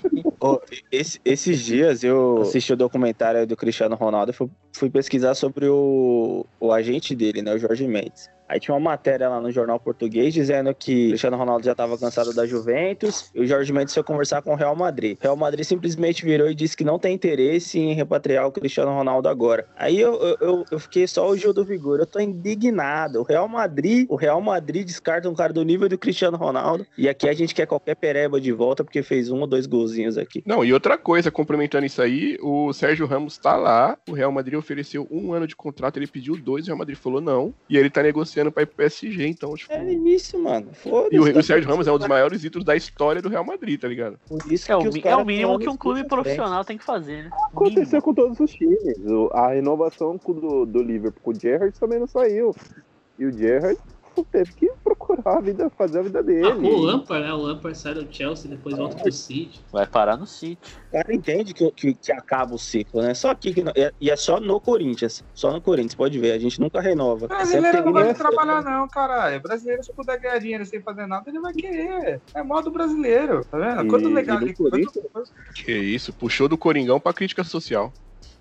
Speaker 7: ô, esse- esses dias eu assisti o documentário do Cristiano Ronaldo e fui, fui pesquisar sobre o, o agente dele, né, o Jorge Mendes. Aí tinha uma matéria lá no jornal português dizendo que o Cristiano Ronaldo já estava cansado da Juventus e o Jorge Mendes foi conversar com o Real Madrid. O Real Madrid simplesmente virou e disse que não tem interesse em repatriar o Cristiano Ronaldo agora. Aí eu, eu, eu- eu fiquei só o Gil do Vigor, eu tô indignado. O Real Madrid, o Real Madrid descarta um cara do nível do Cristiano Ronaldo e aqui a gente quer qualquer pereba de volta porque fez um ou dois golzinhos aqui.
Speaker 8: Não, e outra coisa, complementando isso aí, o Sérgio Ramos tá lá, o Real Madrid ofereceu um ano de contrato, ele pediu dois, o Real Madrid falou não, e ele tá negociando pra ir pro PSG, então, tipo...
Speaker 7: É isso, mano. Foda-se.
Speaker 8: E o, o Sérgio Ramos é um dos maiores ídolos da história do Real Madrid, tá ligado?
Speaker 7: Por isso
Speaker 1: É o, é o mínimo que um clube profissional tem que fazer, né?
Speaker 2: Aconteceu
Speaker 1: Mínimo.
Speaker 2: com todos os times. A renovação do, do Liverpool com o Gerrard também não saiu. E o Gerrard teve que procurar a vida, fazer a vida dele.
Speaker 5: Ah, o Lampard, né? O Lampard sai do Chelsea, depois volta pro City.
Speaker 1: Vai parar no City.
Speaker 7: O cara entende que, que, que acaba o ciclo, né? Só aqui, que não- é- e é só no Corinthians. Só no Corinthians, pode ver. A gente nunca renova.
Speaker 3: Brasileiro não
Speaker 7: tem
Speaker 3: gosta de
Speaker 7: nessa-
Speaker 3: trabalhar, não, caralho. Brasileiro, se puder ganhar dinheiro sem fazer nada, ele vai querer. É modo brasileiro, tá vendo?
Speaker 2: E-
Speaker 3: Quanto
Speaker 2: e
Speaker 3: legal. quanto-?
Speaker 8: Que isso, puxou do Coringão pra crítica social.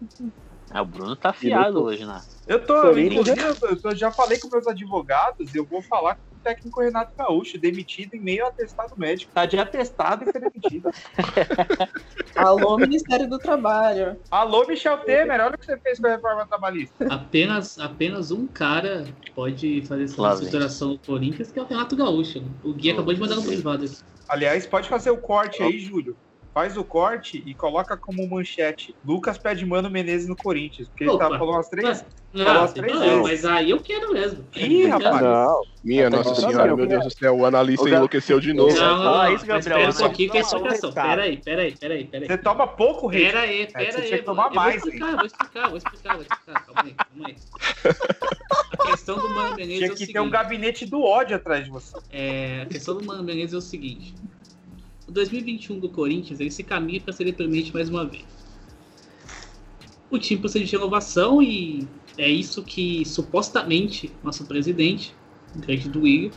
Speaker 8: <laughs>
Speaker 1: É, o Bruno tá afiado hoje, né?
Speaker 3: Eu tô, inclusive, eu, eu já falei com meus advogados, eu vou falar com o técnico Renato Gaúcho, demitido em meio a atestado médico. Tá de atestado e foi demitido. <laughs>
Speaker 9: Alô, Ministério do Trabalho.
Speaker 3: Alô, Michel Temer, olha o que você fez com a reforma trabalhista.
Speaker 5: Apenas, apenas um cara pode fazer essa
Speaker 1: Lá vem.
Speaker 5: reestruturação do Corinthians, que é o Renato Gaúcho. O Gui acabou de mandar no privado aqui.
Speaker 3: Aliás, pode fazer o corte aí, Júlio. Faz o corte e coloca como manchete. Lucas pede Mano Menezes no Corinthians. Porque ele
Speaker 5: Opa.
Speaker 3: tá, falou umas três.
Speaker 5: Não,
Speaker 3: falou umas três vezes.
Speaker 5: mas aí eu quero mesmo.
Speaker 3: Ih, rapaz.
Speaker 2: Não.
Speaker 8: Minha Nossa. Senhora,
Speaker 2: Eu
Speaker 8: meu Deus do céu, o analista
Speaker 2: quero-
Speaker 8: enlouqueceu de novo.
Speaker 5: Não, não, não,
Speaker 1: isso, Gabriel,
Speaker 5: espera um pouquinho que é
Speaker 1: não, não,
Speaker 5: explicação.
Speaker 3: não,
Speaker 5: Pera aí, pera aí, pera aí, pera aí.
Speaker 3: Você toma pouco hate.
Speaker 5: Pera aí,
Speaker 3: É,
Speaker 5: pera
Speaker 3: você
Speaker 5: aí.
Speaker 3: tinha que tomar
Speaker 5: vou
Speaker 3: mais,
Speaker 5: explicar, eu vou explicar, vou explicar, vou explicar. Calma aí, calma aí. A questão do Mano Menezes
Speaker 3: Tinha
Speaker 5: é o
Speaker 3: que ter um gabinete do ódio atrás de você.
Speaker 5: É, a questão do Mano Menezes é o seguinte. O 2021 do Corinthians, ele se caminha para ser deprimente mais uma vez. O time precisa de renovação e é isso que supostamente nosso presidente, o grande do Willian,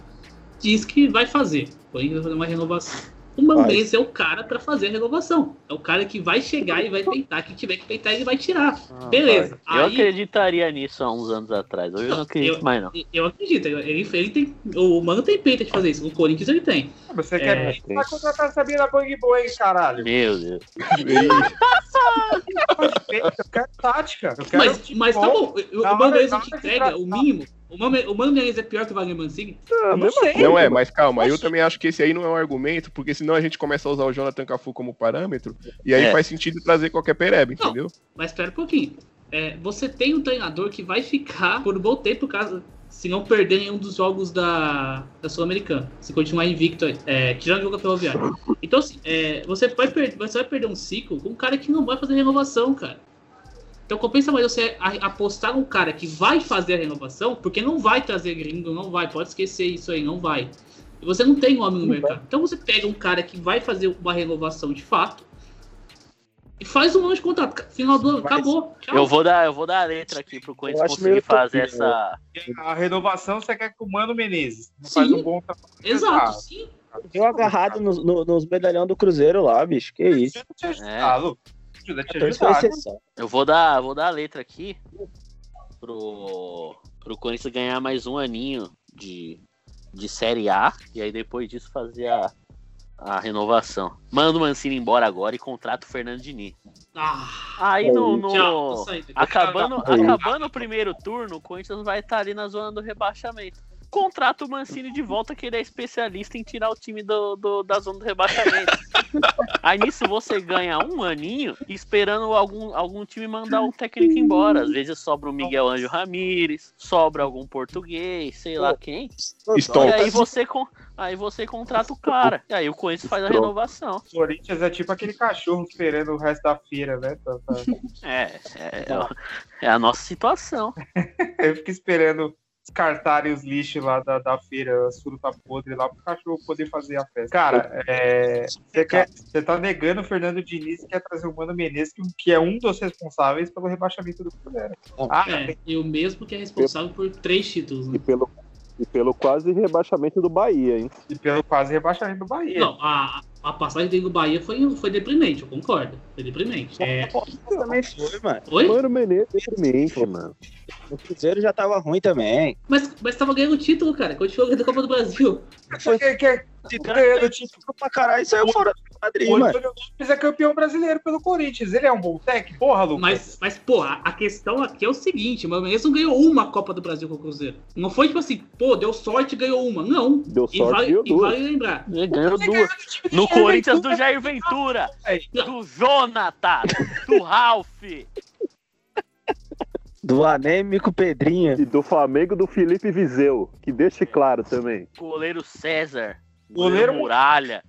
Speaker 5: diz que vai fazer. O Corinthians vai fazer uma renovação. O. Menezes é o cara para fazer a renovação. É o cara que vai chegar e vai tentar. Quem tiver que tentar, ele vai tirar. Beleza.
Speaker 1: Eu
Speaker 5: Aí-
Speaker 1: acreditaria nisso há uns anos atrás. Hoje eu não acredito
Speaker 5: eu-
Speaker 1: mais, não.
Speaker 5: Eu acredito. Ele, ele tem, o Mano tem peito de fazer isso. O Corinthians ele tem.
Speaker 3: Ah, Você
Speaker 5: É,
Speaker 3: quer
Speaker 2: tem.
Speaker 3: vai contratar a Sabina Bang Boy, caralho.
Speaker 1: Meu Deus. <laughs>
Speaker 3: Eu quero tática. Eu quero
Speaker 5: Mas, mas tá bom, o Mano entrega o mínimo. O Mano, o Mano Menezes é pior que o Wagner Mancini?
Speaker 2: Ah,
Speaker 3: Não
Speaker 2: mesmo
Speaker 3: sei.
Speaker 2: assim,
Speaker 8: Não é, mas calma, eu também acho que esse aí não é um argumento, porque senão a gente começa a usar o Jonathan Cafu como parâmetro, e aí
Speaker 1: É.
Speaker 8: faz sentido trazer qualquer pereba,
Speaker 5: Não.
Speaker 8: entendeu?
Speaker 5: Mas espera um pouquinho. É, você tem um treinador que vai ficar por um bom tempo caso, se não perder nenhum dos jogos da, da Sul-Americana. Se continuar invicto, aí, é, tirando o jogo da Ferroviária. Então, assim, é, você, vai per- você vai perder um ciclo com um cara que não vai fazer renovação, cara. Então compensa mais você apostar num cara que vai fazer a renovação, porque não vai trazer gringo, não vai, pode esquecer isso aí, não vai. E você não tem homem no mercado. Então você pega um cara que vai fazer uma renovação de fato e faz um ano de contrato. Final do ano,
Speaker 7: Mas-
Speaker 5: acabou. Tchau.
Speaker 1: Eu vou dar, eu vou dar a letra aqui pro Corinthians conseguir fazer
Speaker 7: utopia,
Speaker 1: essa.
Speaker 3: A renovação você quer que o Mano Menezes não faz
Speaker 5: Sim.
Speaker 3: um bom trabalho.
Speaker 5: Exato,
Speaker 3: Ah,
Speaker 5: sim.
Speaker 7: Deu agarrado nos, no- nos medalhão do Cruzeiro lá, bicho. Que isso.
Speaker 1: É.
Speaker 3: Lu. Te
Speaker 7: foi
Speaker 3: ajudar.
Speaker 7: exceção.
Speaker 1: Eu vou dar, vou dar a letra aqui pro, pro Corinthians ganhar mais um aninho de, de Série A e aí depois disso fazer a, a renovação. Manda o Mancini embora agora e contrata o Fernando Diniz.
Speaker 5: Ah,
Speaker 1: Aí no, no-
Speaker 5: tchau,
Speaker 1: acabando, acabando o primeiro turno, o Corinthians vai estar ali na zona do rebaixamento. Contrata o Mancini de volta, que ele é especialista em tirar o time do, do- da zona do rebaixamento. Aí nisso você ganha um aninho esperando algum, algum time mandar um técnico embora. Às vezes sobra o Miguel Anjo Ramírez, sobra algum português, sei lá quem. E aí você, aí você contrata o cara. E aí o Corinthians faz a renovação.
Speaker 3: O Corinthians é tipo aquele cachorro esperando o resto da feira, né? Tá- tá-
Speaker 1: É, é, é a nossa situação. <laughs>
Speaker 3: Eu fico esperando descartarem os lixos lá da, da feira, as frutas podres lá, pro cachorro poder fazer a festa. Cara, é, você quer- você tá negando o Fernando Diniz e quer trazer o Mano Menezes, que, que é um dos responsáveis pelo rebaixamento do Cruzeiro. Ah,
Speaker 5: É, e o mesmo que é responsável por três títulos.
Speaker 2: E
Speaker 5: Né?
Speaker 2: pelo, e pelo quase rebaixamento do Bahia, hein?
Speaker 3: e pelo quase rebaixamento do Bahia.
Speaker 5: Não, a, a passagem dele do Bahia foi, foi deprimente, eu concordo. Foi deprimente. É,
Speaker 7: Também foi, mano.
Speaker 5: oi?
Speaker 2: Mano Menezes deprimente, mano.
Speaker 7: O Cruzeiro já tava ruim também.
Speaker 5: Mas, mas tava ganhando o título, cara. Continuou ganhando a Copa do Brasil.
Speaker 3: Você quer, quer, ganhando título.
Speaker 7: Pra caralho, saiu fora do Madrid,
Speaker 3: O
Speaker 7: mano.
Speaker 3: Antônio Lopes é campeão brasileiro pelo Corinthians. Ele é um bom técnico? Porra, Lucas.
Speaker 5: Mas, mas pô, a, questão aqui é o seguinte: o Menezes não ganhou uma Copa do Brasil com o Cruzeiro. Não foi tipo assim, pô, deu sorte e ganhou uma. Não.
Speaker 2: Deu sorte
Speaker 5: vale,
Speaker 2: e ganhou
Speaker 5: e
Speaker 2: duas.
Speaker 5: vale lembrar.
Speaker 1: Ele ganhou duas.
Speaker 3: ganhou do
Speaker 1: No
Speaker 3: Jair
Speaker 1: Corinthians
Speaker 3: Ventura.
Speaker 1: do Jair Ventura, do Jonathan, do Ralph,
Speaker 7: Do anêmico Pedrinho.
Speaker 2: E do Flamengo do Felipe Viseu, que deixe claro também.
Speaker 1: goleiro César,
Speaker 3: Goleiro
Speaker 1: goleiro Muralha.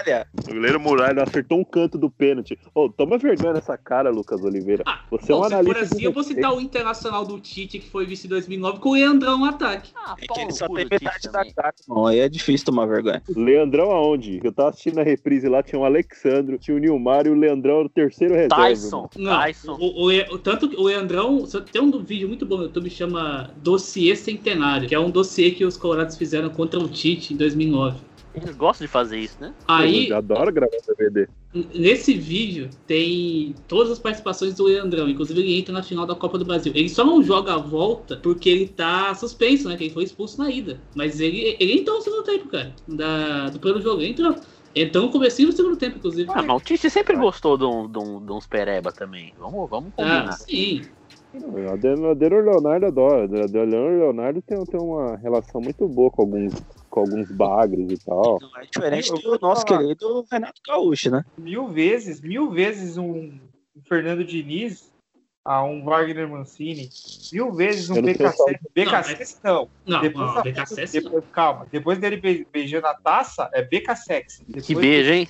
Speaker 7: Olha,
Speaker 2: O goleiro Muralha acertou um canto do pênalti. Ô, toma vergonha nessa cara, Lucas Oliveira.
Speaker 5: Ah,
Speaker 2: Você é um
Speaker 5: bom, se for
Speaker 2: analista
Speaker 5: assim, eu vou citar o Internacional do Tite, que foi vice em 2009, com o Leandrão no ataque.
Speaker 1: Ah,
Speaker 7: é que
Speaker 1: pau
Speaker 7: ele só tem metade da cara, irmão. Aí é difícil tomar vergonha.
Speaker 2: Leandrão aonde? Eu tava assistindo a reprise lá, tinha o Alexandro, tinha o Nilmar e o Leandrão era o terceiro reserva.
Speaker 1: Tyson,
Speaker 5: Não,
Speaker 1: Tyson.
Speaker 5: o, o, tanto que o Leandrão, tem um vídeo muito bom no YouTube chama Dossiê Centenário, que é um dossiê que os colorados fizeram contra o Tite em 2009.
Speaker 1: Eles gostam de fazer isso, né?
Speaker 5: Aí,
Speaker 2: Eu adoro gravar DVD.
Speaker 5: Nesse vídeo tem todas as participações do Leandrão, inclusive ele entra na final da Copa do Brasil. Ele só não joga a volta porque ele tá suspenso, né? Que ele foi expulso na ida. Mas ele, ele entrou no segundo tempo, cara. Da, do primeiro jogo, ele entrou. Entrou no comecinho do segundo tempo, inclusive.
Speaker 1: Ah, mas o Tite sempre gostou de, um, de, um, de uns pereba também. Vamos, vamos
Speaker 5: Ah,
Speaker 1: combinar.
Speaker 5: sim.
Speaker 2: O Adenor Leonardo adora. O Adenor Leonardo tem, tem uma relação muito boa com alguns com alguns bagres e tal.
Speaker 7: Não é diferente
Speaker 3: Eu
Speaker 7: do nosso
Speaker 3: falar.
Speaker 7: querido Renato Gaúcho, né?
Speaker 3: Mil vezes, mil vezes um, Fernando Diniz a um Wagner Mancini. Mil vezes um BKC. BKC não.
Speaker 5: Não,
Speaker 3: Depois
Speaker 5: não, não.
Speaker 3: depois- calma. Depois dele be- beijando a taça, é BKSex.
Speaker 1: Que beijo, hein?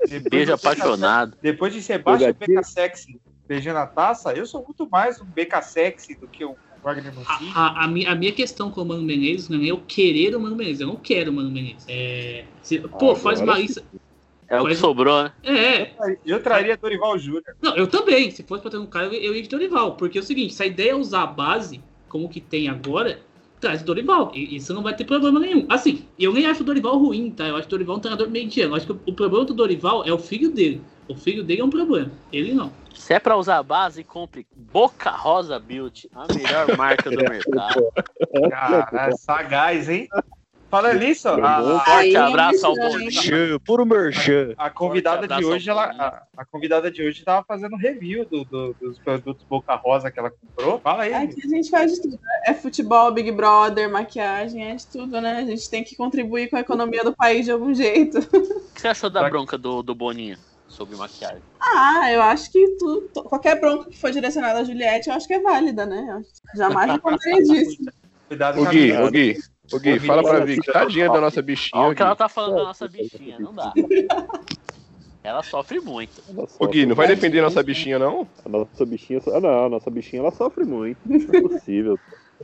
Speaker 3: depois
Speaker 1: Beijo apaixonado.
Speaker 3: Depois de Sebastião
Speaker 2: Gatilho.
Speaker 3: BKSex beijando a taça, eu sou muito mais um BKSex do que um Wagner Mancini.
Speaker 5: A, a, a minha, a minha questão com o Mano Menezes não é eu querer o Mano Menezes, eu não quero o Mano Menezes. É, se- pô,
Speaker 2: Agora
Speaker 5: faz uma lista.
Speaker 1: É o que
Speaker 5: Mas-
Speaker 1: sobrou, né?
Speaker 5: É,
Speaker 3: Eu traria Dorival Júnior.
Speaker 5: não, eu também. Se fosse pra ter um cara, eu, ia de Dorival. Porque é o seguinte, se a ideia é usar a base, como que tem agora, traz o Dorival. E isso não vai ter problema nenhum. Assim, eu nem acho o Dorival ruim, tá? Eu acho o Dorival um treinador mediano. Eu acho que o, o problema do Dorival é o filho dele. O filho dele é um problema. Ele não.
Speaker 1: Se é pra usar a base, compre Boca Rosa Beauty, a melhor marca do mercado.
Speaker 3: Cara, sagaz, hein? Falando nisso, a,
Speaker 1: Forte
Speaker 9: Aí,
Speaker 1: abraço ao.
Speaker 7: Merchan, puro merchan.
Speaker 3: a convidada
Speaker 1: Forte
Speaker 3: de hoje, ela, a, a convidada de hoje tava fazendo review do, do- dos produtos Boca Rosa que ela comprou. Fala aí.
Speaker 9: Aqui a gente faz de tudo. É futebol, Big Brother, maquiagem, é de tudo, né? A gente tem que contribuir com a economia do país de algum jeito.
Speaker 1: O que você achou da
Speaker 3: Pra-
Speaker 1: bronca do, do Boninho sobre maquiagem?
Speaker 9: Ah, eu acho que tu, tu- qualquer bronca que for direcionada a Juliette, eu acho que é válida, né? Eu Jamais <laughs> reclamaria disso.
Speaker 3: Cuidado a
Speaker 8: Gui, ô Gui, ô Gui, fala pra Vic, tadinha da nossa bichinha.
Speaker 1: Olha o que ela tá falando da nossa bichinha, não dá. Ela sofre muito.
Speaker 2: Ela
Speaker 8: Ô
Speaker 2: sofre
Speaker 8: Gui, não vai defender nossa bichinha, não?
Speaker 2: A nossa bichinha. Ah, não, a nossa bichinha ela sofre muito. Não é possível.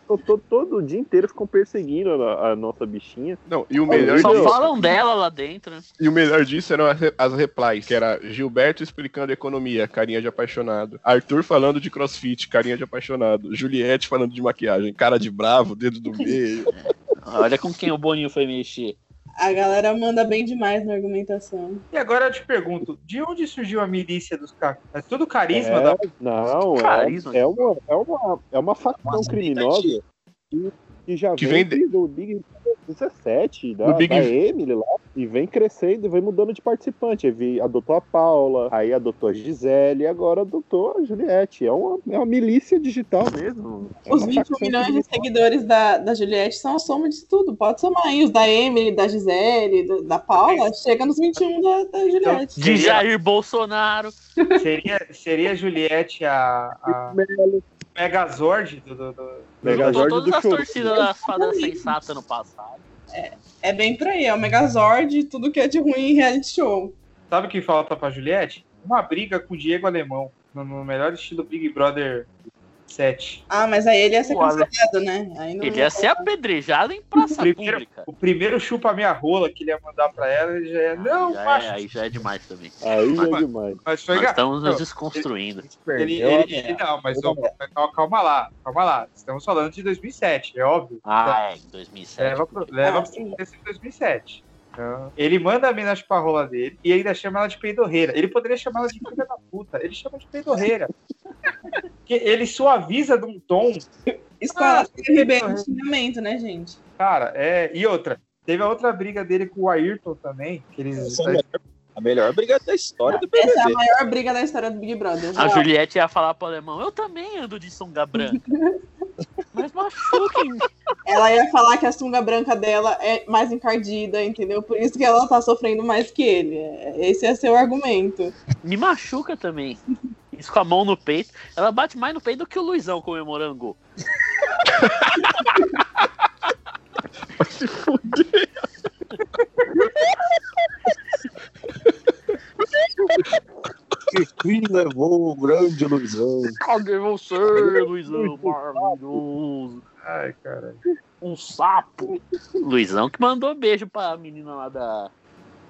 Speaker 2: Tô, tô- todo dia inteiro ficam perseguindo a, a nossa bichinha.
Speaker 8: Não, e o melhor
Speaker 1: Só
Speaker 8: disso,
Speaker 1: falam dela lá dentro, né?
Speaker 8: e o melhor disso eram as, as replies, que era Gilberto explicando economia, carinha de apaixonado. Arthur falando de crossfit, carinha de apaixonado. Juliette falando de maquiagem, cara de bravo, dedo do meio. <laughs>
Speaker 1: Olha com quem o Boninho foi mexer.
Speaker 9: A galera manda bem demais na argumentação.
Speaker 3: E agora eu te pergunto, de onde surgiu a milícia dos caras? É tudo carisma
Speaker 2: É,
Speaker 3: da
Speaker 2: Não, é,
Speaker 1: Carisma.
Speaker 2: é, uma, é, uma, é uma facção criminosa
Speaker 7: tadinha.
Speaker 2: Que já
Speaker 8: Que
Speaker 2: vem
Speaker 8: vem de-
Speaker 2: desde o Big 17, da,
Speaker 8: Do Big-
Speaker 2: da Emily lá, e vem crescendo e vem mudando de participante. Aí vi- adotou a Paula, aí adotou a Gisele, e agora adotou a Juliette. É uma, é uma milícia digital mesmo. É
Speaker 9: Os
Speaker 2: uma
Speaker 9: 21
Speaker 2: facção
Speaker 9: milhões de seguidores da, da Juliette são a soma disso tudo. Pode somar aí. Os da Emily, da Gisele, do- da Paula, chega nos 21 da, da Juliette.
Speaker 1: De Jair Bolsonaro.
Speaker 3: Seria, seria a Juliette a, a Megazord do, do, do-
Speaker 2: Megazord
Speaker 1: Juntou
Speaker 2: do
Speaker 1: todas as torcidas das fadas sensatas no passado.
Speaker 9: É bem por aí. É o Megazord e tudo que é de ruim em reality show.
Speaker 3: Sabe o que falta pra Juliette? Uma briga com o Diego Alemão, no, no melhor estilo Big Brother 7.
Speaker 9: Ah, mas aí ele ia ser cancelado, né? Aí não
Speaker 1: Ele ia ser apedrejado em praça
Speaker 3: Primeiro-
Speaker 1: pública.
Speaker 3: O primeiro chupa minha rola que ele ia mandar pra ela, ele já é. Não,
Speaker 1: já
Speaker 3: macho.
Speaker 1: é, aí já é demais também.
Speaker 2: Aí
Speaker 3: Mas-
Speaker 2: é demais.
Speaker 3: Mas foi
Speaker 1: Nós estamos nos desconstruindo.
Speaker 3: Ele, ele,
Speaker 7: a
Speaker 3: ele- não, mas ó, calma, calma lá, calma lá. Estamos falando de 2007, é óbvio.
Speaker 1: Ah, é, em 2007.
Speaker 3: Leva, pro, leva
Speaker 9: Ah,
Speaker 3: pro
Speaker 9: sim.
Speaker 3: contexto de 2007. Então, ele manda a mina chupar a rola dele e ainda chama ela de peidorreira. Ele poderia chamar ela de filha da puta. Ele chama de peidorreira. Ele suaviza de um tom.
Speaker 9: Isso
Speaker 3: Ah,
Speaker 9: no xingamento, né, gente?
Speaker 3: Cara, é. E outra. Teve a outra briga dele com o Ayrton também. Que eles.
Speaker 7: É a melhor, a melhor briga da história do
Speaker 9: Essa é a
Speaker 7: BBB.
Speaker 9: maior briga da história do Big Brother.
Speaker 1: A Juliette ia falar pro alemão, eu também ando de sunga branca. <laughs> Mas machuquem.
Speaker 9: Ela ia falar que a sunga branca dela é mais encardida, entendeu? Por isso que ela tá sofrendo mais que ele. É, Esse é seu argumento.
Speaker 1: Me machuca também. Isso com a mão no peito. Ela bate mais no peito do que o Luizão comemorando gol.
Speaker 8: Se fuder.
Speaker 7: Quem levou o grande Luizão?
Speaker 1: Cadê você, Luizão? Maravilhoso.
Speaker 3: Ai, cara.
Speaker 1: Um sapo. Luizão que mandou beijo pra menina lá da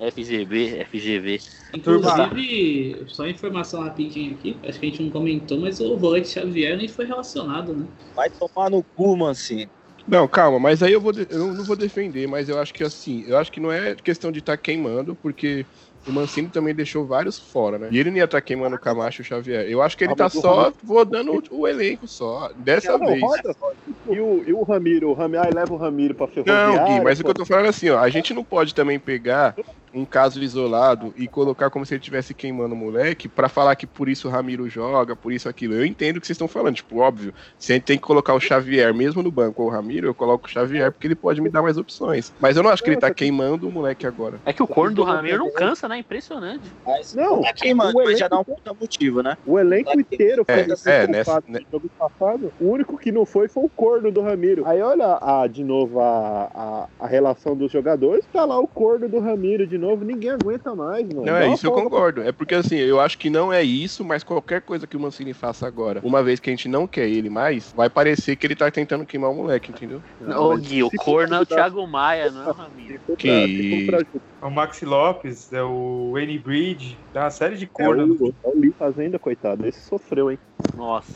Speaker 1: FGB, FGV.
Speaker 5: Inclusive, só informação rapidinho aqui, acho que a gente não comentou, mas o volante Xavier nem foi relacionado, né?
Speaker 7: Vai tomar no cu, Mancini.
Speaker 8: Não, calma, mas aí eu, vou de- eu não vou defender, mas eu acho que assim, eu acho que não é questão de estar queimando, porque o Mancini também deixou vários fora, né? E ele não ia estar queimando o Camacho e o Xavier. Eu acho que ele
Speaker 2: Ah,
Speaker 8: tá só
Speaker 2: Ramiro-
Speaker 8: rodando o, o elenco só, dessa
Speaker 2: Não,
Speaker 8: vez.
Speaker 2: roda, roda. E o, e o Ramiro? O Ramiro, ai, leva o Ramiro pra
Speaker 8: Não,
Speaker 2: ferroviária.
Speaker 8: Gui, mas o que
Speaker 2: pô.
Speaker 8: eu tô falando é assim, ó, a gente não pode também pegar um caso isolado e colocar como se ele estivesse queimando o moleque pra falar que por isso o Ramiro joga, por isso aquilo. Eu entendo o que vocês estão falando. Tipo, óbvio, se a gente tem que colocar o Xavier mesmo no banco ou o Ramiro, eu coloco o Xavier porque ele pode me dar mais opções. Mas eu não acho que ele tá queimando o moleque agora.
Speaker 1: É que o corno do Ramiro não cansa, né? Impressionante.
Speaker 12: Mas
Speaker 2: Não,
Speaker 12: tá queimando, mas já dá um puta motivo, né?
Speaker 2: O elenco inteiro foi
Speaker 8: É,
Speaker 2: assim
Speaker 8: é, nessa- né-
Speaker 2: do jogo passado. O único que não foi foi o corno do Ramiro. Aí olha a, de novo a, a, a relação dos jogadores. Tá lá o corno do Ramiro de novo. Ninguém aguenta mais, mano.
Speaker 8: Não, é isso eu concordo. É porque assim, eu acho que não é isso, mas qualquer coisa que o Mancini faça agora, uma vez que a gente não quer ele mais, vai parecer que ele tá tentando queimar o moleque, entendeu?
Speaker 2: Não,
Speaker 1: Ô, Gui, o corno é o
Speaker 2: pra-
Speaker 1: Thiago Maia, não é o Ramiro.
Speaker 8: Que
Speaker 2: pra- pra
Speaker 3: É o Maxi Lopes, é o Wayne Bridge, dá uma série de
Speaker 2: É
Speaker 3: corno.
Speaker 2: o, é o Lee Fazenda, coitado. Esse sofreu, hein?
Speaker 1: Nossa.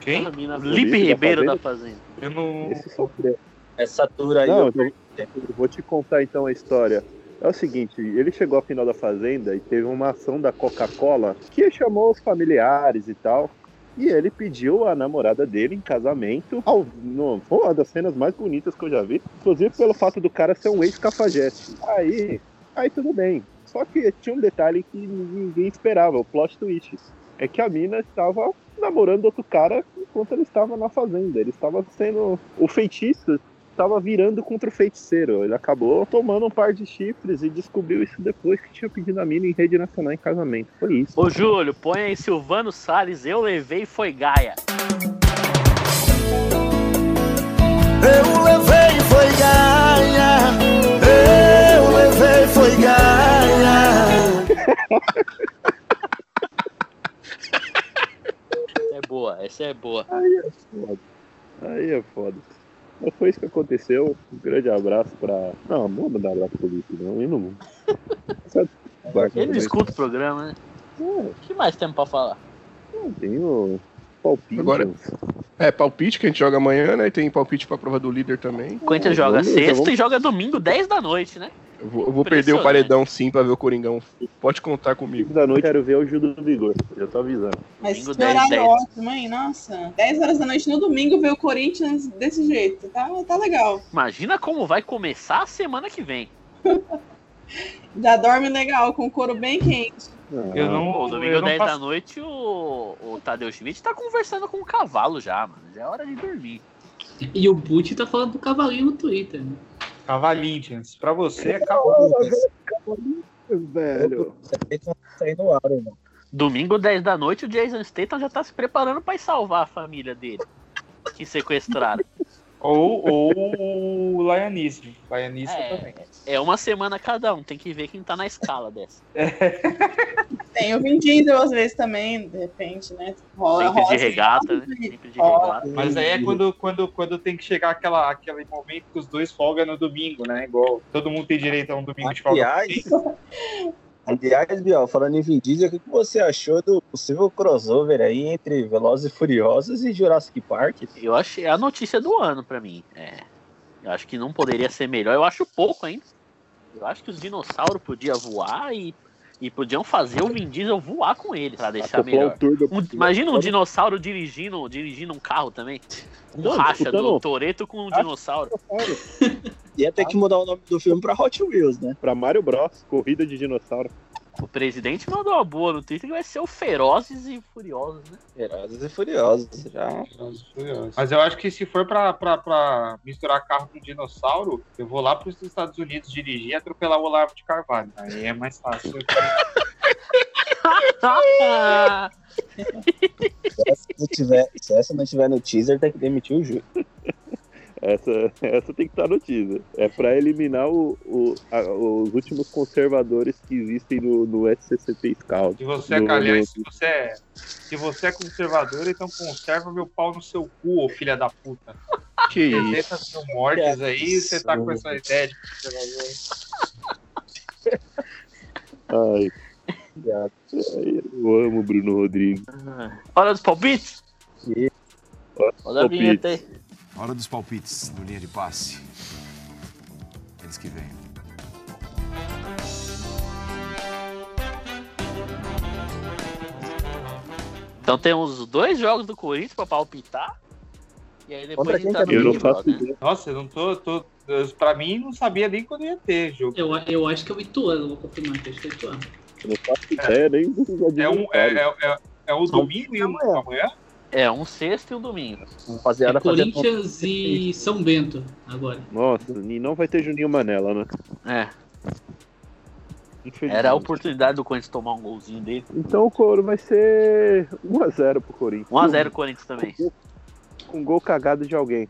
Speaker 3: Quem?
Speaker 2: Lipe
Speaker 1: Lipe
Speaker 2: da
Speaker 1: Ribeiro da
Speaker 2: Fazenda?
Speaker 1: Fazenda.
Speaker 3: Eu não.
Speaker 2: Esse sofreu.
Speaker 12: Essa tour aí.
Speaker 2: Não,
Speaker 12: eu,
Speaker 2: eu vou te contar então a história. É o seguinte, ele chegou à final da Fazenda e teve uma ação da Coca-Cola que chamou os familiares e tal. E ele pediu a namorada dele em casamento. Ao, no, uma das cenas mais bonitas que eu já vi. Inclusive pelo fato do cara ser um ex-cafajeste. Aí, aí tudo bem. Só que tinha um detalhe que ninguém esperava, o plot twist. É que a mina estava namorando outro cara enquanto ele estava na fazenda. Ele estava sendo. O feitiço estava virando contra o feiticeiro. Ele acabou tomando um par de chifres e descobriu isso depois que tinha pedido a mina em rede nacional em casamento. Foi isso.
Speaker 1: Ô, Júlio, põe aí Silvano Salles, eu levei foi Gaia.
Speaker 6: Eu levei foi Gaia. Eu levei foi Gaia.
Speaker 1: É boa, essa é boa.
Speaker 2: Aí é foda. Aí é foda. Mas foi isso que aconteceu. Um grande abraço pra. Não, não vou mandar abraço pro Lipe, não. Eu não. <laughs>
Speaker 1: Ele não escuta o programa, né? O que mais temos pra falar?
Speaker 2: Não, tem o palpite.
Speaker 8: Agora- É, palpite que a gente joga amanhã, né? E tem palpite pra prova do líder também.
Speaker 1: O Corinthians joga sexta
Speaker 2: vamos-
Speaker 1: e joga domingo, 10 da noite, né?
Speaker 8: Eu vou, eu vou perder o paredão sim pra ver o Coringão. Pode contar comigo.
Speaker 2: Da noite quero ver o Gil do Vigor. Já tô avisando.
Speaker 9: Mas
Speaker 1: Domingo
Speaker 9: que
Speaker 1: 10,
Speaker 9: horário
Speaker 1: 10.
Speaker 9: ótimo, hein? Nossa. 10 horas da noite no domingo ver o Corinthians desse jeito. Tá, tá legal.
Speaker 1: Imagina como vai começar a semana que vem. <laughs>
Speaker 9: Já dorme legal, com o couro bem quente.
Speaker 3: Eu não.
Speaker 1: Pô, domingo
Speaker 3: eu não
Speaker 1: 10 da
Speaker 3: faço-
Speaker 1: noite, o, o Tadeu Schmidt tá conversando com o cavalo já, mano. Já é hora de dormir.
Speaker 5: E o Butch tá falando do cavalinho no Twitter. Né?
Speaker 3: Cavalinhos. Pra você é cavalinhos.
Speaker 2: Velho.
Speaker 12: Sair no ar, irmão.
Speaker 1: Domingo 10 da noite, o Jason Statham já tá se preparando pra ir salvar a família dele. Que sequestraram.
Speaker 3: Ou, ou o Laianismo. Laianista também.
Speaker 1: É, é uma semana cada um, tem que ver quem tá na escala dessa.
Speaker 9: Tem o Vin Diesel às vezes também, de repente, né? Rola,
Speaker 1: Sempre
Speaker 9: rola
Speaker 1: de
Speaker 9: esses
Speaker 1: regata, né? Sempre de regata.
Speaker 3: Mas aí é quando, quando, quando tem que chegar aquela, aquele momento que os dois folgam no domingo, né? Igual todo mundo tem direito a um domingo de folga.
Speaker 12: Aliás, <laughs> aliás, Biel, falando em Vin Diesel, o que você achou do possível crossover aí entre Velozes e Furiosos e Jurassic Park?
Speaker 1: Eu achei a notícia do ano pra mim. É, eu acho que não poderia ser melhor. Eu acho pouco ainda. Eu acho que os dinossauros podiam voar e, e podiam fazer o Vin Diesel voar com eles pra deixar melhor. Um- imagina um dinossauro dirigindo, dirigindo um carro também. Um
Speaker 2: Não,
Speaker 1: racha do Toreto com um dinossauro. <laughs>
Speaker 12: Ia ter que mudar o nome do filme pra Hot Wheels, né?
Speaker 2: Pra Mario Bros. Corrida de dinossauro.
Speaker 1: O presidente mandou uma boa no Twitter que vai ser o Ferozes e Furiosos, né?
Speaker 12: Velozes e Furiosos, já.
Speaker 3: Mas eu acho que se for pra, pra, pra misturar carro com dinossauro, eu vou lá pros Estados Unidos dirigir e atropelar o Olavo de Carvalho. Aí é mais fácil. <laughs>
Speaker 12: Se essa não tiver, se essa não tiver no teaser, tem que demitir o Júlio.
Speaker 2: Essa, essa tem que estar no teaser. É pra eliminar o, o- a- os últimos conservadores que existem no, no SCCP Scout.
Speaker 3: Se você é
Speaker 2: No-
Speaker 3: calhar, se você é, se você é conservador, então conserva meu pau no seu cu, ô filha da puta. <laughs>
Speaker 8: Que
Speaker 3: 70 mil mortes aí, você tá com essa ideia de conservador.
Speaker 2: Ai. Ai, Eu amo o Bruno Rodrigues.
Speaker 1: Hora dos palpites? Roda a
Speaker 2: Palpite.
Speaker 1: vinheta aí.
Speaker 13: Hora dos palpites no linha de passe. Eles que vêm.
Speaker 1: Então temos dois jogos do Corinthians pra palpitar. E aí depois
Speaker 12: Contra
Speaker 1: a gente tá
Speaker 12: é
Speaker 2: Eu não faço
Speaker 1: né?
Speaker 2: ideia.
Speaker 3: Nossa, eu não tô, tô Pra mim, não sabia nem quando ia ter jogo.
Speaker 5: Eu, eu acho que é o Ituano, vou confirmar acho que é o Ituano.
Speaker 2: Eu não faço ideia nem dos
Speaker 3: É um, é, é, é, é um domingo e um amanhã?
Speaker 1: É um sexto e um domingo.
Speaker 2: Rapaziada,
Speaker 5: É Corinthians e São Bento agora.
Speaker 2: Nossa, e não vai ter Juninho Manela, né?
Speaker 1: É. Era a oportunidade do Corinthians tomar um golzinho dele.
Speaker 2: Então o Coro vai ser 1x0 pro Corinthians.
Speaker 1: 1x0 Corinthians também.
Speaker 2: Com gol cagado de alguém.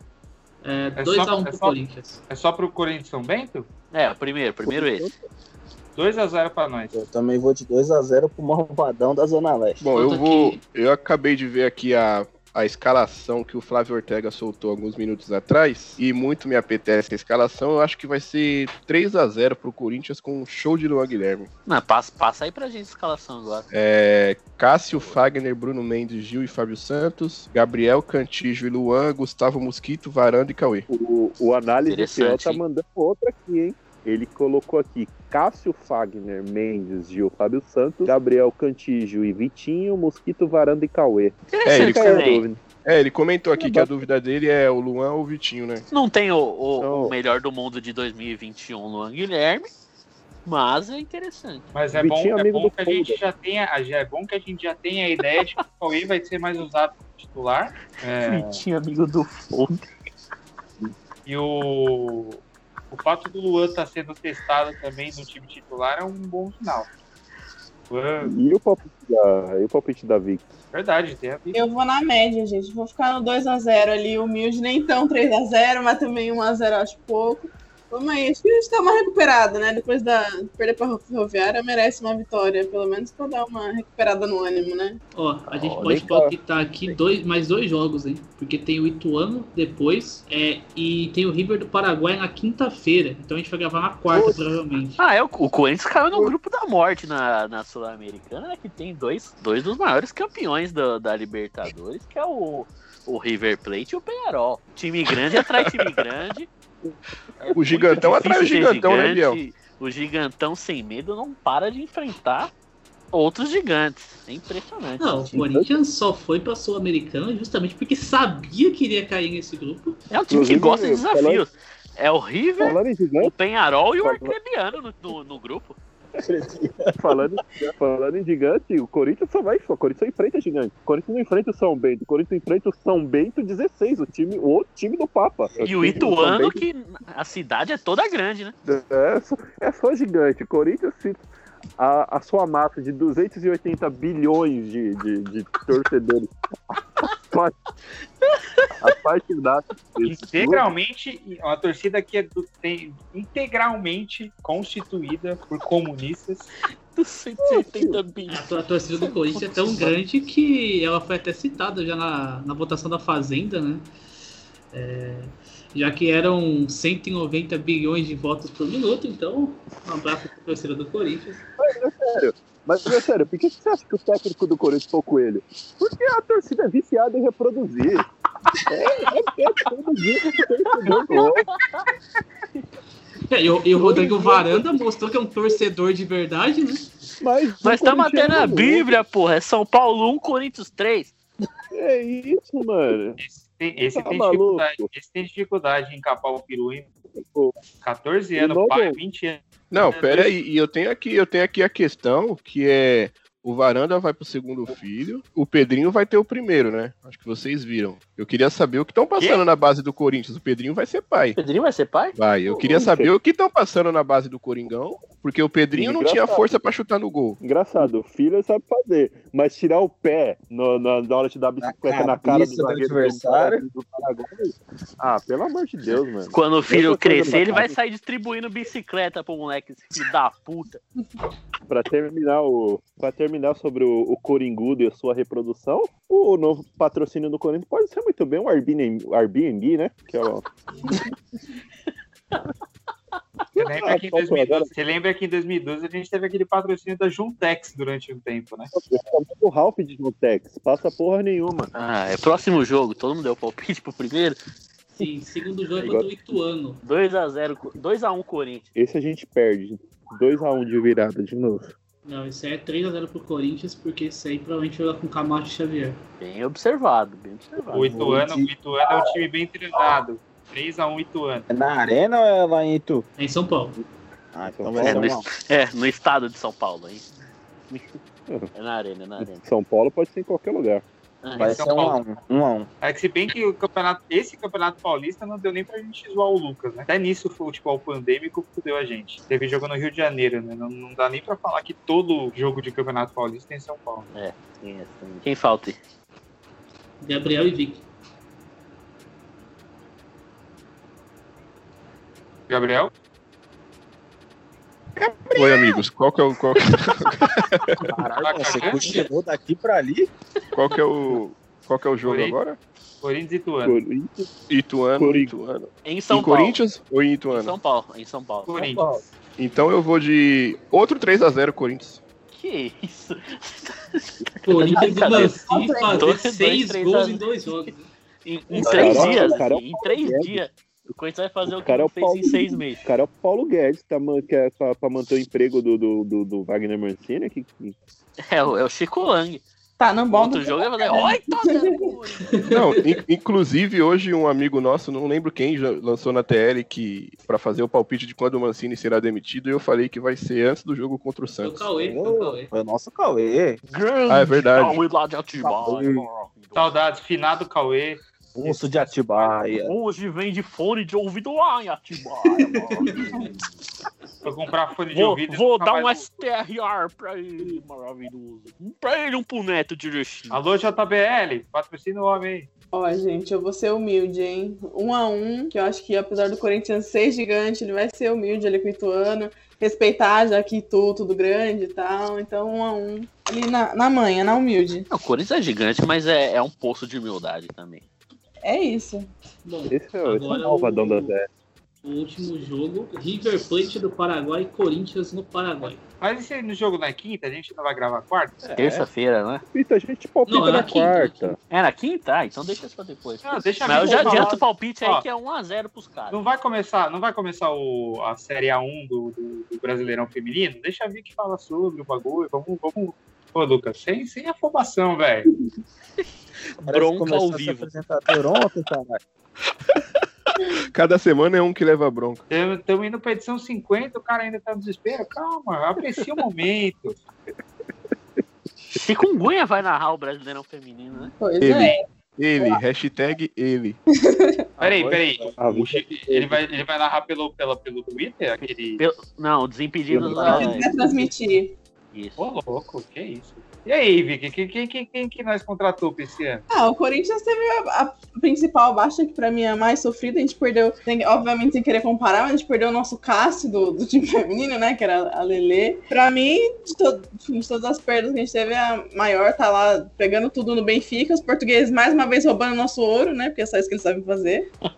Speaker 5: É
Speaker 3: É
Speaker 5: 2x1
Speaker 3: só- é
Speaker 5: pro
Speaker 3: só-
Speaker 5: Corinthians.
Speaker 3: É só pro Corinthians e São Bento?
Speaker 1: É, o primeiro, primeiro esse.
Speaker 3: 2x0 pra nós.
Speaker 12: Eu também vou de 2x0 pro Malvadão da Zona Leste.
Speaker 8: Bom, eu vou. Eu acabei de ver aqui a, a escalação que o Flávio Ortega soltou alguns minutos atrás. E muito me apetece a escalação. Eu acho que vai ser 3 a 0 pro Corinthians com um show de Luan Guilherme.
Speaker 1: Não, passa, passa aí pra gente a escalação agora.
Speaker 8: É, Cássio, Fagner, Bruno Mendes, Gil e Fábio Santos, Gabriel, Cantijo e Luan, Gustavo Mosquito, Varanda e Cauê.
Speaker 2: O, o análise fiel tá mandando outra aqui, hein? Ele colocou aqui Cássio Fagner, Mendes, Gil, Fábio Santos, Gabriel Cantígio e Vitinho, Mosquito, Varanda e Cauê.
Speaker 8: É, ele,
Speaker 2: dúvida.
Speaker 8: é, ele comentou aqui que a dúvida dele é o Luan ou o Vitinho, né?
Speaker 1: Não tem o, o-
Speaker 2: Não.
Speaker 1: o melhor do mundo de 2021, Luan Guilherme, mas é interessante.
Speaker 3: Mas é
Speaker 2: Vitinho,
Speaker 3: bom, é
Speaker 2: amigo
Speaker 3: bom
Speaker 2: do
Speaker 3: que a gente já tenha. já É bom que a gente já tenha a ideia de que o Cauê vai ser mais usado como titular. É, <laughs>
Speaker 1: Vitinho, amigo do fogo.
Speaker 3: e o, o fato do Luan estar sendo testado também no time titular é um bom sinal. Luan,
Speaker 2: E o palpite da, e o palpite da Vic?
Speaker 3: verdade, tem a ver.
Speaker 9: Eu vou na média, gente. Vou ficar no 2x0 ali, humilde, nem tão 3x0, mas também 1x0 acho pouco. Vamos aí, acho que a gente tá mais recuperado, né? Depois da perder pra Ferroviária, merece uma vitória, pelo menos pra dar uma recuperada no ânimo, né?
Speaker 5: Ó, a gente
Speaker 1: Olha
Speaker 5: pode palpitar aqui dois, mais dois jogos, hein? Porque tem o Ituano depois é, e tem o River do Paraguai na quinta-feira. Então a gente vai gravar na quarta, provavelmente.
Speaker 1: Ah, é, o, o Corinthians caiu no grupo da morte na, na Sul-Americana, né, que tem dois, dois dos maiores campeões do- da Libertadores, que é o, o River Plate e o Penharol. Time grande atrai time grande.
Speaker 8: O gigantão
Speaker 1: muito
Speaker 8: atrai o
Speaker 1: difícil ser
Speaker 8: gigantão, né, Biel?
Speaker 1: gigante. O gigantão sem medo não para de enfrentar outros gigantes. É impressionante.
Speaker 5: Não, o Corinthians só foi pra Sul-Americana justamente porque sabia que iria cair nesse grupo.
Speaker 1: É um time que gosta de desafios. É o River, o
Speaker 2: gigante,
Speaker 1: Penharol e o Arcrebiano no, no, no grupo. <laughs>
Speaker 2: falando, falando em gigante, o Corinthians só vai. O Corinthians só enfrenta gigante. O Corinthians não enfrenta o São Bento. O Corinthians enfrenta o São Bento 16, o time, o outro time do Papa.
Speaker 1: E o Ituano, que a cidade é toda grande, né?
Speaker 2: É só, é só gigante. O Corinthians, se- a, a sua massa de 280 bilhões de, de, de torcedores. <laughs> a parte da.
Speaker 3: Integralmente, uma torcida que é do- tem, integralmente constituída por comunistas.
Speaker 1: Dos 180 bilhões.
Speaker 5: A, tor- a torcida do Corinthians é tão grande que ela foi até citada já na, na votação da Fazenda, né? É, já que eram 190 bilhões de votos por minuto, então um abraço para a torcida do Corinthians.
Speaker 2: Mas, é sério, por que que você acha que o técnico do Corinthians foi o Coelho? Porque a torcida é viciada em reproduzir. É, é, é reproduzir o torcedor gosta.
Speaker 5: É, e, o, e o Rodrigo Varanda mostrou que é um torcedor de verdade, né?
Speaker 2: Mas
Speaker 1: Nós estamos até na Bíblia, porra. É São Paulo 1, Corinthians 3.
Speaker 2: É isso, mano.
Speaker 3: Esse tem, esse
Speaker 2: Tá
Speaker 3: tem dificuldade, esse tem dificuldade em capar o peru, hein?
Speaker 2: Pô,
Speaker 3: 14
Speaker 2: E
Speaker 3: anos, pai, 20 anos.
Speaker 8: Não, pera aí, e eu tenho aqui, eu tenho aqui a questão que é o Varanda vai pro segundo filho, o Pedrinho vai ter o primeiro, né? Acho que vocês viram. Eu queria saber o que estão passando na base do Corinthians. O Pedrinho vai ser pai.
Speaker 1: Pedrinho vai ser pai?
Speaker 8: Vai, eu queria saber o que estão passando na base do Coringão, porque o Pedrinho não tinha
Speaker 2: Engraçado.
Speaker 8: força pra chutar no gol.
Speaker 2: Engraçado, o filho sabe fazer, mas tirar o pé no, na, na hora de dar bicicleta na, cara do
Speaker 12: do adversário.
Speaker 2: do Paraguai. Ah, pelo amor de Deus, mano.
Speaker 1: Quando o filho crescer, ele vai sair distribuindo bicicleta pro moleque, esse filho da puta.
Speaker 2: Pra terminar o, para terminar sobre o, o Coringudo e a sua reprodução, o novo patrocínio do Corinthians pode ser muito bem um Airbnb, Airbnb né? Que é o,
Speaker 3: Você lembra, que em
Speaker 2: Ah, qual foi
Speaker 3: 2012,
Speaker 2: agora?
Speaker 3: você lembra que em 2012 a gente teve aquele patrocínio da Juntex durante um tempo, né?
Speaker 2: o Ralph de Juntex. Passa porra nenhuma.
Speaker 1: Ah, é próximo jogo. Todo mundo deu palpite pro primeiro.
Speaker 5: Sim, segundo jogo é contra o Ituano.
Speaker 1: 2x0, 2x1 Corinthians.
Speaker 2: Esse a gente perde. 2x1 de virada de novo.
Speaker 5: Não, esse aí é 3x0 pro Corinthians, porque esse aí provavelmente joga com Camacho e Xavier.
Speaker 1: Bem observado, bem observado.
Speaker 3: O Ituano, o Ituano é um time bem treinado. 3x1 Ituano.
Speaker 12: É na arena ou é lá em Itu?
Speaker 5: É em São Paulo.
Speaker 12: Ah, então
Speaker 1: É no, <laughs> é, no estado de São Paulo, hein? É na arena, é na arena.
Speaker 2: São Paulo pode ser em qualquer lugar.
Speaker 1: Ah,
Speaker 12: Vai
Speaker 3: São
Speaker 12: ser um a
Speaker 3: Paulo.
Speaker 12: um. Um a um.
Speaker 3: É que se bem que o campeonato, esse campeonato paulista não deu nem pra gente zoar o Lucas, né? Até nisso o futebol pandêmico fudeu a gente. Teve jogo no Rio de Janeiro, né? Não, não dá nem pra falar que todo jogo de campeonato paulista tem em São Paulo.
Speaker 1: É, tem essa também. Quem falta?
Speaker 5: Gabriel e Vic.
Speaker 3: Gabriel?
Speaker 8: Oi, amigos. Qual que é o. Qual que,
Speaker 12: Caralho, você cochilou daqui pra ali?
Speaker 8: qual que é o. Qual que é o jogo
Speaker 3: Corinthians.
Speaker 8: agora?
Speaker 3: Corinthians e Ituano.
Speaker 2: Corinthians,
Speaker 8: Ituano,
Speaker 2: Corinthians.
Speaker 8: Ituano.
Speaker 1: Em São
Speaker 8: em
Speaker 1: Paulo.
Speaker 8: Corinthians ou em
Speaker 1: Em
Speaker 8: Ituano?
Speaker 1: São Paulo, em São Paulo.
Speaker 3: Corinthians.
Speaker 8: Então eu vou de outro 3x0 Corinthians.
Speaker 1: Que isso?
Speaker 5: Corinthians do
Speaker 1: Cadê?
Speaker 5: Manci fazer
Speaker 1: Dois,
Speaker 5: seis
Speaker 1: três
Speaker 5: gols
Speaker 1: a-
Speaker 5: em dois jogos.
Speaker 1: Em, em três dias,
Speaker 2: é
Speaker 1: em três dias. O Corinthians vai fazer o
Speaker 2: O
Speaker 1: que
Speaker 2: cara é
Speaker 1: não
Speaker 2: o
Speaker 1: fez
Speaker 2: Paulo
Speaker 1: em seis meses.
Speaker 2: O cara é o Paulo Guedes, tá, que é pra, pra manter o emprego do, do, do, do Wagner Mancini. Que, que-
Speaker 1: É, o- é o Chico Lang.
Speaker 9: Tá no bom
Speaker 1: Outro
Speaker 9: do
Speaker 1: jogo é. Oi, tá. <laughs>
Speaker 8: Não, in- inclusive hoje um amigo nosso, não lembro quem, já lançou na TL que para fazer o palpite de quando o Mancini será demitido, e eu falei que vai ser antes do jogo contra o
Speaker 5: Foi o
Speaker 8: Santos.
Speaker 5: Cauê, foi o Cauê.
Speaker 12: Foi o nosso Cauê.
Speaker 1: Grande
Speaker 8: Ah, é verdade.
Speaker 1: Cauê lá de Atibaia.
Speaker 3: Saudades, finado Cauê.
Speaker 12: Urso de Atibaia.
Speaker 1: Hoje vem de fone de ouvido lá em Atibaia, mano. <laughs>
Speaker 3: Foi comprar fone de
Speaker 1: Vou,
Speaker 3: ouvido. e
Speaker 1: vou dar um
Speaker 3: mais
Speaker 1: STRR pra ele, maravilhoso. Um pra ele, um pro neto de Erechim.
Speaker 3: Alô, JBL, patrocina o homem aí.
Speaker 9: Ó, gente, eu vou ser humilde, hein? Um a um, que eu acho que apesar do Corinthians ser gigante, ele vai ser humilde ali com o Ituano, respeitar já que Itu, tudo grande e tal. Então, um a um. Ali na, na manha, na humilde.
Speaker 1: Não, o Corinthians é gigante, mas é, é um poço de humildade também.
Speaker 9: É isso.
Speaker 5: Bom,
Speaker 2: esse é, esse é o
Speaker 5: Agora
Speaker 2: malvadão
Speaker 5: o-
Speaker 2: da Zé.
Speaker 5: o último jogo, River Plate do Paraguai e Corinthians no Paraguai.
Speaker 3: Mas e se no jogo não é quinta, a gente não vai gravar quarta?
Speaker 1: Terça-feira, né?
Speaker 2: Pita, a gente palpita
Speaker 5: Não, é
Speaker 2: na
Speaker 5: na quinta,
Speaker 2: quarta.
Speaker 1: É na quinta? Ah, então deixa isso pra depois.
Speaker 3: Não, deixa
Speaker 1: Mas eu já
Speaker 3: falar.
Speaker 1: adianto o palpite aí
Speaker 3: Ó.
Speaker 1: que é 1x0 pros caras.
Speaker 3: Não vai começar, não vai começar o, a Série A1 do, do, do Brasileirão Feminino? Deixa vir que fala sobre o bagulho. Vamos, vamos. Ô, Lucas, sem, sem afobação, velho. <laughs>
Speaker 1: Bronca ao vivo.
Speaker 12: ontem. <laughs>
Speaker 8: Cada semana é um que leva bronca.
Speaker 3: Estamos indo pra edição 50, o cara ainda tá no desespero. Calma, aprecia o momento. <laughs>
Speaker 1: Chikungunya vai narrar o Brasileirão Feminino, né?
Speaker 9: Pois
Speaker 8: Ele.
Speaker 9: é.
Speaker 8: Ele, hashtag ele. <laughs>
Speaker 3: Peraí, peraí.
Speaker 2: Ah,
Speaker 3: Ele vai, ele vai narrar pelo, pela, pelo Twitter? Aquele.
Speaker 1: Pelo- Não, Desimpedidos
Speaker 9: Se
Speaker 1: lá.
Speaker 9: quiser transmitir.
Speaker 1: Isso.
Speaker 3: Ô, louco, que isso? E aí, Vicky, quem, quem, quem, quem que nós contratou pra esse ano?
Speaker 9: Ah, o Corinthians teve a, a principal baixa, que pra mim é a mais sofrida. A gente perdeu, tem- obviamente sem querer comparar, mas a gente perdeu o nosso Cássio do, do time <laughs> feminino, né? Que era a Lelê. Pra mim, de, to- de todas as perdas que a gente teve, a maior tá lá pegando tudo no Benfica. Os portugueses mais uma vez roubando nosso ouro, né? Porque é só isso que eles sabem fazer. <laughs>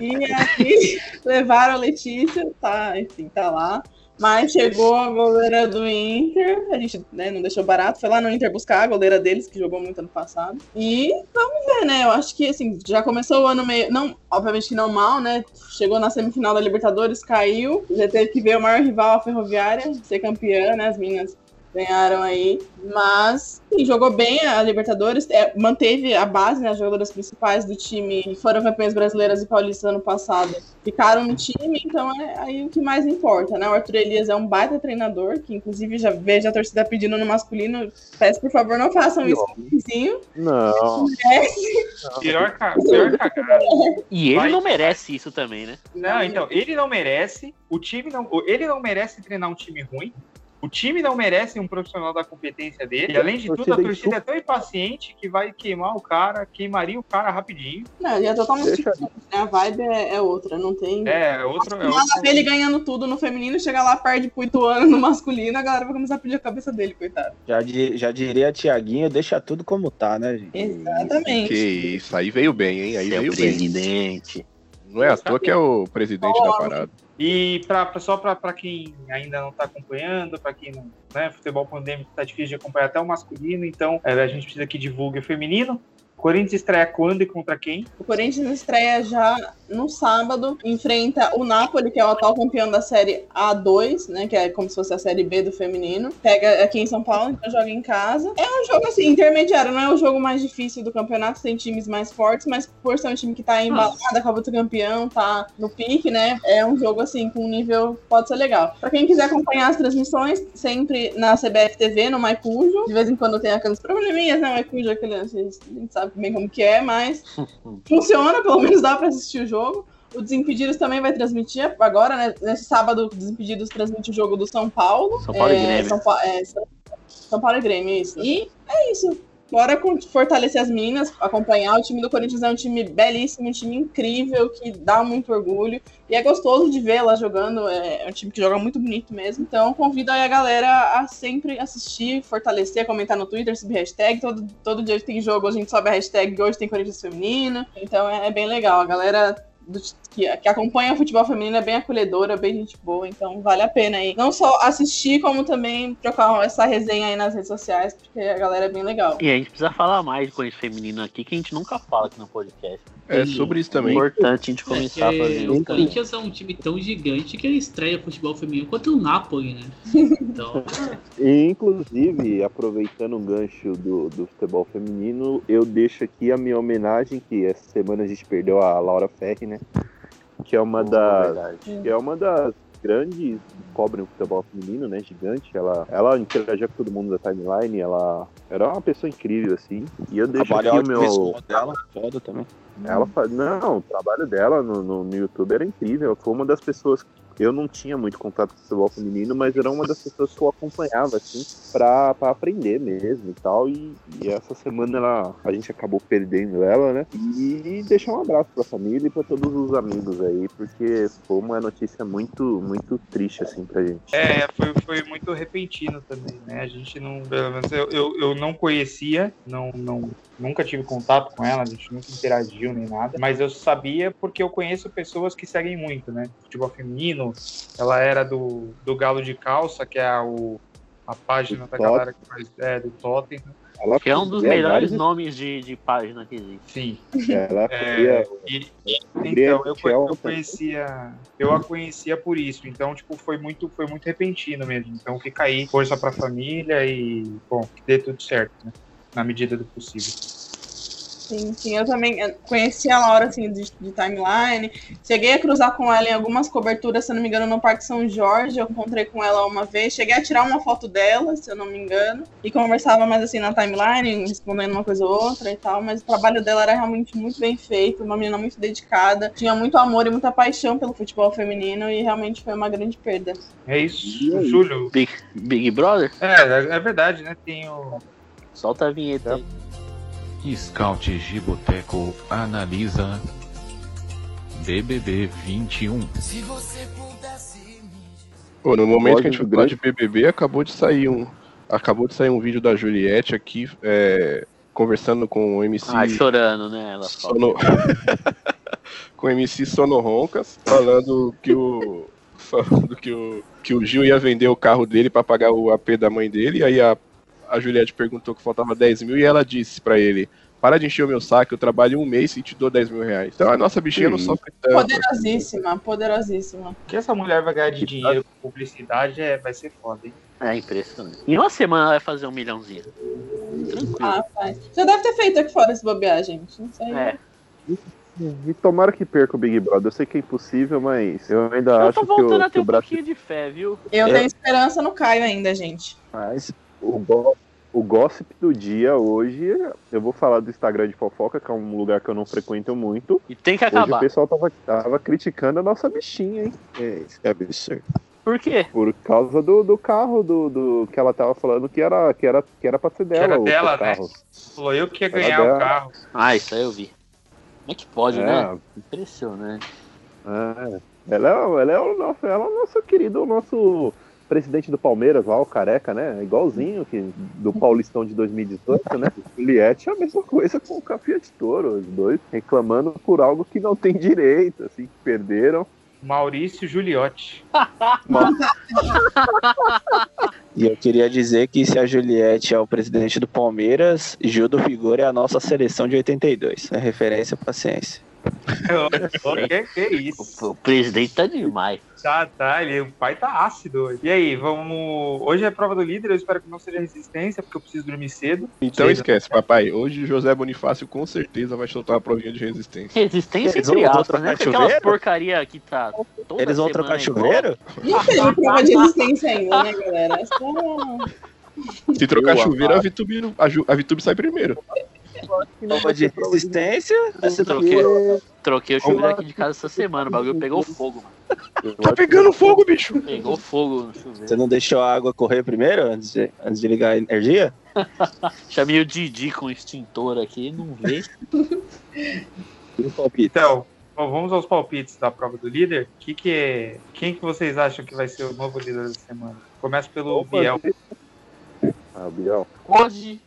Speaker 9: E aqui <laughs> levaram a Letícia, tá, enfim, tá lá. Mas chegou a goleira do Inter, a gente né, não deixou barato, foi lá no Inter buscar a goleira deles, que jogou muito ano passado. E vamos ver, né? Eu acho que assim, já começou o ano meio. Não, obviamente que não mal, né? Chegou na semifinal da Libertadores, caiu, já teve que ver o maior rival, a Ferroviária, ser campeã, né? As meninas ganharam aí. Mas sim, jogou bem a Libertadores, é, manteve a base, né? As jogadoras principais do time que foram campeãs brasileiras e paulistas ano passado ficaram no time, então é aí o que mais importa, né? O Arthur Elias é um baita treinador, que inclusive já vejo a torcida pedindo no masculino. Peço, por favor, não façam isso, vizinho.
Speaker 2: Não.
Speaker 3: Pior, ca- pior cagada.
Speaker 1: E ele
Speaker 3: Vai.
Speaker 1: não merece isso também, né?
Speaker 3: Não, então, ele não merece, o time não. Ele não merece treinar um time ruim. O time não merece um profissional da competência dele. E além de tudo, a
Speaker 2: Torcida
Speaker 3: é tão impaciente que vai queimar o cara, queimaria o cara rapidinho.
Speaker 9: Não, ele é totalmente
Speaker 2: Deixa-
Speaker 9: diferente, né? A vibe é, é outra, não tem.
Speaker 3: É, outro. É outro...
Speaker 9: a ver ele ganhando tudo no feminino, chega lá, perde pro Ituano no masculino, a galera vai começar a pedir a cabeça dele, coitado.
Speaker 12: Já, di- já diria Tiaguinho, deixa tudo como tá, né, gente?
Speaker 9: Exatamente.
Speaker 8: Que isso, aí veio bem, hein? Aí
Speaker 1: Seu
Speaker 8: veio bem.
Speaker 1: presidente.
Speaker 8: Não é à toa que é o presidente da parada.
Speaker 3: E pra, pra- só para quem ainda não está acompanhando, para quem não. Né, futebol pandêmico tá difícil de acompanhar até o masculino, então é, a gente precisa que divulgue o feminino. Corinthians estreia quando e contra quem?
Speaker 9: O Corinthians estreia já no sábado, enfrenta o Napoli, que é o atual campeão da série A2, né? Que é como se fosse a série B do feminino. Pega aqui em São Paulo, então joga em casa. É um jogo assim, intermediário, não é o jogo mais difícil do campeonato, tem times mais fortes, mas por ser um time que tá embalado, acabou do campeão, tá no pique, né? É um jogo assim, com um nível pode ser legal. Pra quem quiser acompanhar as transmissões, sempre na CBF TV, no Maicujo. De vez em quando tem aqueles probleminhas, né? O Maicujo, aquele, a gente sabe bem como que é, mas <laughs> funciona, pelo menos dá pra assistir o jogo. O Desimpedidos também vai transmitir agora, né? Nesse sábado, o Desimpedidos transmite o jogo do São Paulo.
Speaker 1: São Paulo e Grêmio.
Speaker 9: São, Pa- é, São Paulo e Grêmio, isso. E é isso. Bora fortalecer as meninas, acompanhar. O time do Corinthians é um time belíssimo, um time incrível, que dá muito orgulho. E é gostoso de ver ela jogando. É um time que joga muito bonito mesmo. Então, convido aí a galera a sempre assistir, fortalecer, comentar no Twitter, subir hashtag. Todo, todo dia tem jogo, a gente sobe a hashtag hoje tem Corinthians Feminino. Então é, é bem legal. A galera do- que, que acompanha o futebol feminino é bem acolhedora, bem gente boa, então vale a pena aí. Não só assistir, como também trocar essa resenha aí nas redes sociais, porque a galera é bem legal.
Speaker 1: E a gente precisa falar mais de Corinthians feminino aqui, que a gente nunca fala aqui no podcast.
Speaker 8: É sobre isso também.
Speaker 1: Importante a gente começar a
Speaker 5: É,
Speaker 1: fazer
Speaker 5: o. Corinthians é um time tão gigante que ele estreia futebol feminino quanto o Napoli, né? Então, <laughs>
Speaker 2: E, inclusive, aproveitando o gancho do, do futebol feminino, eu deixo aqui a minha homenagem, que essa semana a gente perdeu a Laura Ferri, né? Que é uma das. Que é uma das grandes cobrem o futebol feminino, né? Gigante. Ela, ela interagia com todo mundo da timeline, ela era uma pessoa incrível, assim. E eu deixo aqui o meu.
Speaker 12: dela, foda também.
Speaker 2: Ela faz. Não, o trabalho dela no, no, no YouTube era incrível. Foi uma das pessoas. Eu não tinha muito contato com futebol feminino, mas era uma das pessoas que eu acompanhava, assim, pra, pra aprender mesmo e tal. E, e essa semana ela, a gente acabou perdendo ela, né? E deixar um abraço pra família e pra todos os amigos aí, porque foi uma notícia muito, muito triste, assim, pra gente.
Speaker 3: É, foi, foi muito repentino também, né? A gente não, pelo menos eu, eu, eu não conhecia, não, não, nunca tive contato com ela, a gente nunca interagiu nem nada, mas eu sabia porque eu conheço pessoas que seguem muito, né? Futebol feminino, ela era do, do Galo de Calça, que é a, o, a página da
Speaker 2: Tottenham.
Speaker 3: galera que faz, é, do Tottenham.
Speaker 2: Ela
Speaker 1: Que é um dos melhores nomes de, de página que existe.
Speaker 3: Sim.
Speaker 2: Ela
Speaker 3: É, e- então, eu, eu conhecia, eu a conhecia por isso. Então, tipo, foi muito, foi muito repentino mesmo. Então, fica aí, força pra família e, bom, que dê tudo certo, né? Na medida do possível.
Speaker 9: Sim, sim, eu também conheci a Laura assim, de, de timeline. Cheguei a cruzar com ela em algumas coberturas, se eu não me engano, no Parque São Jorge. Eu encontrei com ela uma vez. Cheguei a tirar uma foto dela, se eu não me engano. E conversava mais assim na timeline, respondendo uma coisa ou outra e tal. Mas o trabalho dela era realmente muito bem feito, uma menina muito dedicada. Tinha muito amor e muita paixão pelo futebol feminino e realmente foi uma grande perda.
Speaker 3: É isso, Júlio.
Speaker 1: Big, Big Brother?
Speaker 3: É, é, é verdade, né? Tem o.
Speaker 1: Solta a vinheta aí.
Speaker 14: Scout Giboteco analisa BBB 21.
Speaker 6: Se você pudesse
Speaker 8: Pô, no momento que a
Speaker 2: Pode,
Speaker 8: gente fala de BBB, acabou de sair um, acabou de sair um vídeo da Juliette aqui, é, conversando com o MC
Speaker 1: Ah, chorando, né? Ela.
Speaker 8: Sono... <laughs> com o MC Sono Roncas, falando que o <laughs> falando que o que o Gil ia vender o carro dele pra pagar o AP da mãe dele, e aí a, a Juliette perguntou que faltava 10 mil e ela disse pra ele. Para de encher o meu saco, eu trabalho um mês e te dou 10 mil reais. Então a nossa bichinha não
Speaker 2: Sim.
Speaker 8: sofre tanto.
Speaker 9: Poderosíssima, poderosíssima.
Speaker 3: O que essa mulher vai ganhar de dinheiro com publicidade é, vai ser foda, hein?
Speaker 1: É impressionante. Em uma semana ela vai fazer um milhãozinho. Tranquilo.
Speaker 9: Ah, faz. Já deve ter feito aqui fora esse bobear, gente. Não sei.
Speaker 1: É.
Speaker 2: E tomara que perca o Big Brother. Eu sei que é impossível, mas eu ainda
Speaker 1: Eu
Speaker 2: acho
Speaker 1: tô
Speaker 2: que o,
Speaker 1: voltando a ter
Speaker 2: o
Speaker 1: um
Speaker 2: Brasil.
Speaker 1: pouquinho de fé, viu?
Speaker 9: Eu
Speaker 2: É.
Speaker 9: tenho esperança no Caio ainda, gente.
Speaker 2: Mas o, go- o gossip do dia hoje, eu vou falar do Instagram de fofoca, que é um lugar que eu não frequento muito.
Speaker 1: E tem que
Speaker 2: Hoje o
Speaker 1: acabar.
Speaker 2: pessoal tava, tava criticando a nossa bichinha, hein? É, isso é absurdo.
Speaker 1: Por quê?
Speaker 2: Por causa do, do carro do, do que ela tava falando que era, que era, que era pra ser dela.
Speaker 3: era
Speaker 2: o
Speaker 3: dela, né?
Speaker 2: carro.
Speaker 3: Falou eu que ia
Speaker 2: Era
Speaker 3: ganhar
Speaker 2: dela.
Speaker 3: o carro.
Speaker 1: Ah, isso aí eu vi. Como é que pode,
Speaker 2: É.
Speaker 1: né? Impressionante.
Speaker 2: É. Ela, é, ela, é o nosso, ela é o nosso querido, o nosso presidente do Palmeiras lá, o Careca, né? Igualzinho que do Paulistão de 2018, né? Juliette é a mesma coisa com o Café de Touro, os dois reclamando por algo que não tem direito, assim, que perderam.
Speaker 3: Maurício Juliotti. <laughs>
Speaker 12: E eu queria dizer que se a Juliette é o presidente do Palmeiras, Gil do Vigor é a nossa seleção de 82. É referência pra ciência.
Speaker 3: Que, que isso?
Speaker 1: O presidente tá demais.
Speaker 3: Já tá, ele, o pai tá ácido hoje. E aí, vamos. Hoje é prova do líder, eu espero que não seja resistência, porque eu preciso dormir cedo.
Speaker 8: Então esquece, papai. Hoje José Bonifácio com certeza vai soltar uma provinha de resistência.
Speaker 1: Resistência
Speaker 12: Eles
Speaker 1: entre aspas, né? Porque aquelas
Speaker 12: chuveiro?
Speaker 1: porcaria que tá toda
Speaker 12: Eles vão trocar chuveiro?
Speaker 9: Não teve prova de resistência ainda, né, galera? É só-
Speaker 8: Se trocar
Speaker 12: Eu
Speaker 8: chuveiro, a. Vitube, a, a Vitube sai primeiro.
Speaker 12: Prova de resistência. ser
Speaker 1: Troquei, troquei o chuveiro aqui de casa essa semana. O bagulho pegou fogo, mano.
Speaker 8: Tá pegando fogo, bicho.
Speaker 1: Pegou fogo no chuveiro.
Speaker 12: Você não deixou a água correr primeiro, antes de, antes de ligar a energia? <laughs>
Speaker 1: Chamei o Didi com extintor aqui, não vê.
Speaker 3: Então, bom, vamos aos palpites da prova do líder. Que que é... Quem que vocês acham que vai ser o novo líder da semana? Começa pelo Biel.
Speaker 2: Ah, Biel.
Speaker 1: Hoje,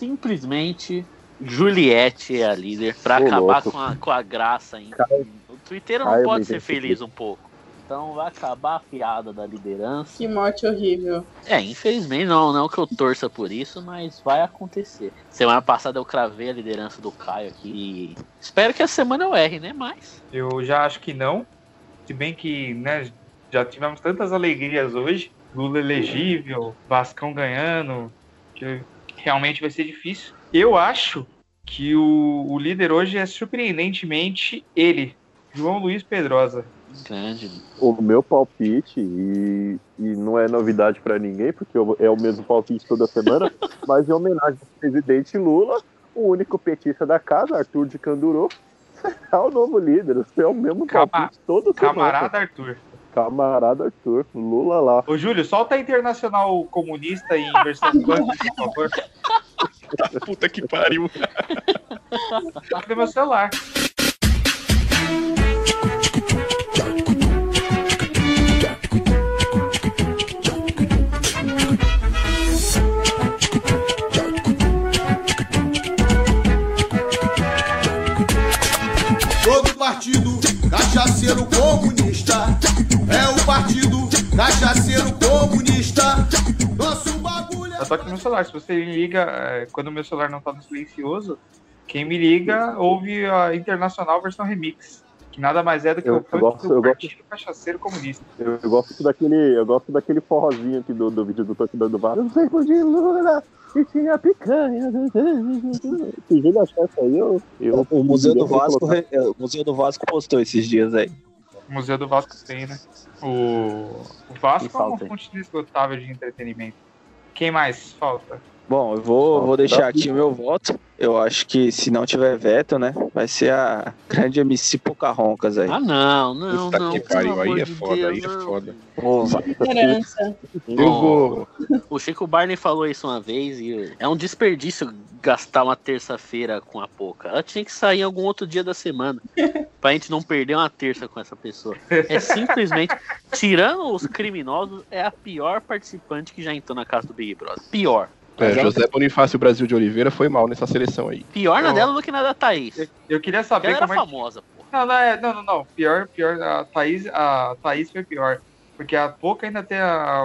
Speaker 1: simplesmente, Juliette é a líder pra
Speaker 2: Ô,
Speaker 1: acabar com a, com a graça ainda.
Speaker 2: Caio-
Speaker 1: O Twitter não
Speaker 2: Caio
Speaker 1: pode ser feliz um pouco. Então vai acabar a piada da liderança.
Speaker 9: Que morte horrível.
Speaker 1: É, infelizmente não, não que eu torça por isso, mas vai acontecer. Semana passada eu cravei a liderança do Caio aqui. e Espero que a semana eu erre, né? Mas.
Speaker 3: Eu já acho que não. Se bem que, né, já tivemos tantas alegrias hoje. Lula elegível, Vascão ganhando, que realmente vai ser difícil. Eu acho que o, o líder hoje é surpreendentemente ele, João Luiz Pedrosa.
Speaker 1: Grande.
Speaker 2: O meu palpite, e, e não é novidade pra ninguém, porque eu- é o mesmo palpite toda semana, <laughs> mas em homenagem ao presidente Lula, o único petista da casa, Arthur de Canduru, será <laughs> o novo líder. É o mesmo
Speaker 3: Cama-
Speaker 2: palpite todo
Speaker 3: Camarada Arthur.
Speaker 2: Camarada Arthur, Lula lá.
Speaker 3: Ô, Júlio, solta a Internacional Comunista em versão punk, por favor. <laughs>
Speaker 8: Puta que pariu.
Speaker 3: Cadê meu celular?
Speaker 6: Todo partido cachaceiro comunista partido cachaceiro comunista. Nosso bagulho é
Speaker 3: Eu no meu celular. Se você liga, é, quando o meu celular não tá no silencioso, quem me liga ouve a Internacional versão remix. Que nada mais é do que
Speaker 2: Eu
Speaker 3: o funk
Speaker 2: gosto-
Speaker 3: do
Speaker 2: eu gosto-
Speaker 3: Partido Cachaceiro Comunista.
Speaker 2: Eu, eu gosto daquele, eu gosto daquele forrozinho aqui do, do vídeo do Torcedor do Vale. No tempo de Lula e tinha picanha. Se Júlio achar isso aí, eu, eu
Speaker 12: O Museu do
Speaker 2: eu
Speaker 12: Vasco, re- é, o Museu do Vasco postou esses dias aí.
Speaker 3: O Museu do Vasco tem, né? O, o Vasco é uma fonte inesgotável de entretenimento. Quem mais falta?
Speaker 12: Bom, eu vou, vou deixar aqui o meu voto. Eu acho que se não tiver veto, né, vai ser a grande MC Pocahontas aí.
Speaker 1: Ah, não, não,
Speaker 8: Puta
Speaker 1: não.
Speaker 8: que pariu, aí é foda,
Speaker 1: Deus,
Speaker 8: aí é foda.
Speaker 12: Porra.
Speaker 9: Esperança.
Speaker 8: Eu vou.
Speaker 1: O Chico Barney falou isso uma vez e é um desperdício gastar uma terça-feira com a Poca. Ela tinha que sair em algum outro dia da semana. <laughs> pra gente não perder uma terça com essa pessoa. É simplesmente, tirando os criminosos, é a pior participante que já entrou na casa do Big Brother. Pior.
Speaker 8: É, José Bonifácio Brasil de Oliveira foi mal nessa seleção aí.
Speaker 1: Pior na dela do que na da Thaís.
Speaker 3: Eu, eu queria
Speaker 1: Ela
Speaker 3: saber
Speaker 1: era
Speaker 3: como é que...
Speaker 1: famosa, pô.
Speaker 3: Não, não, é, não, não, não. Pior, pior, a Thaís, a Thaís foi pior. Porque a Pouca ainda tem a,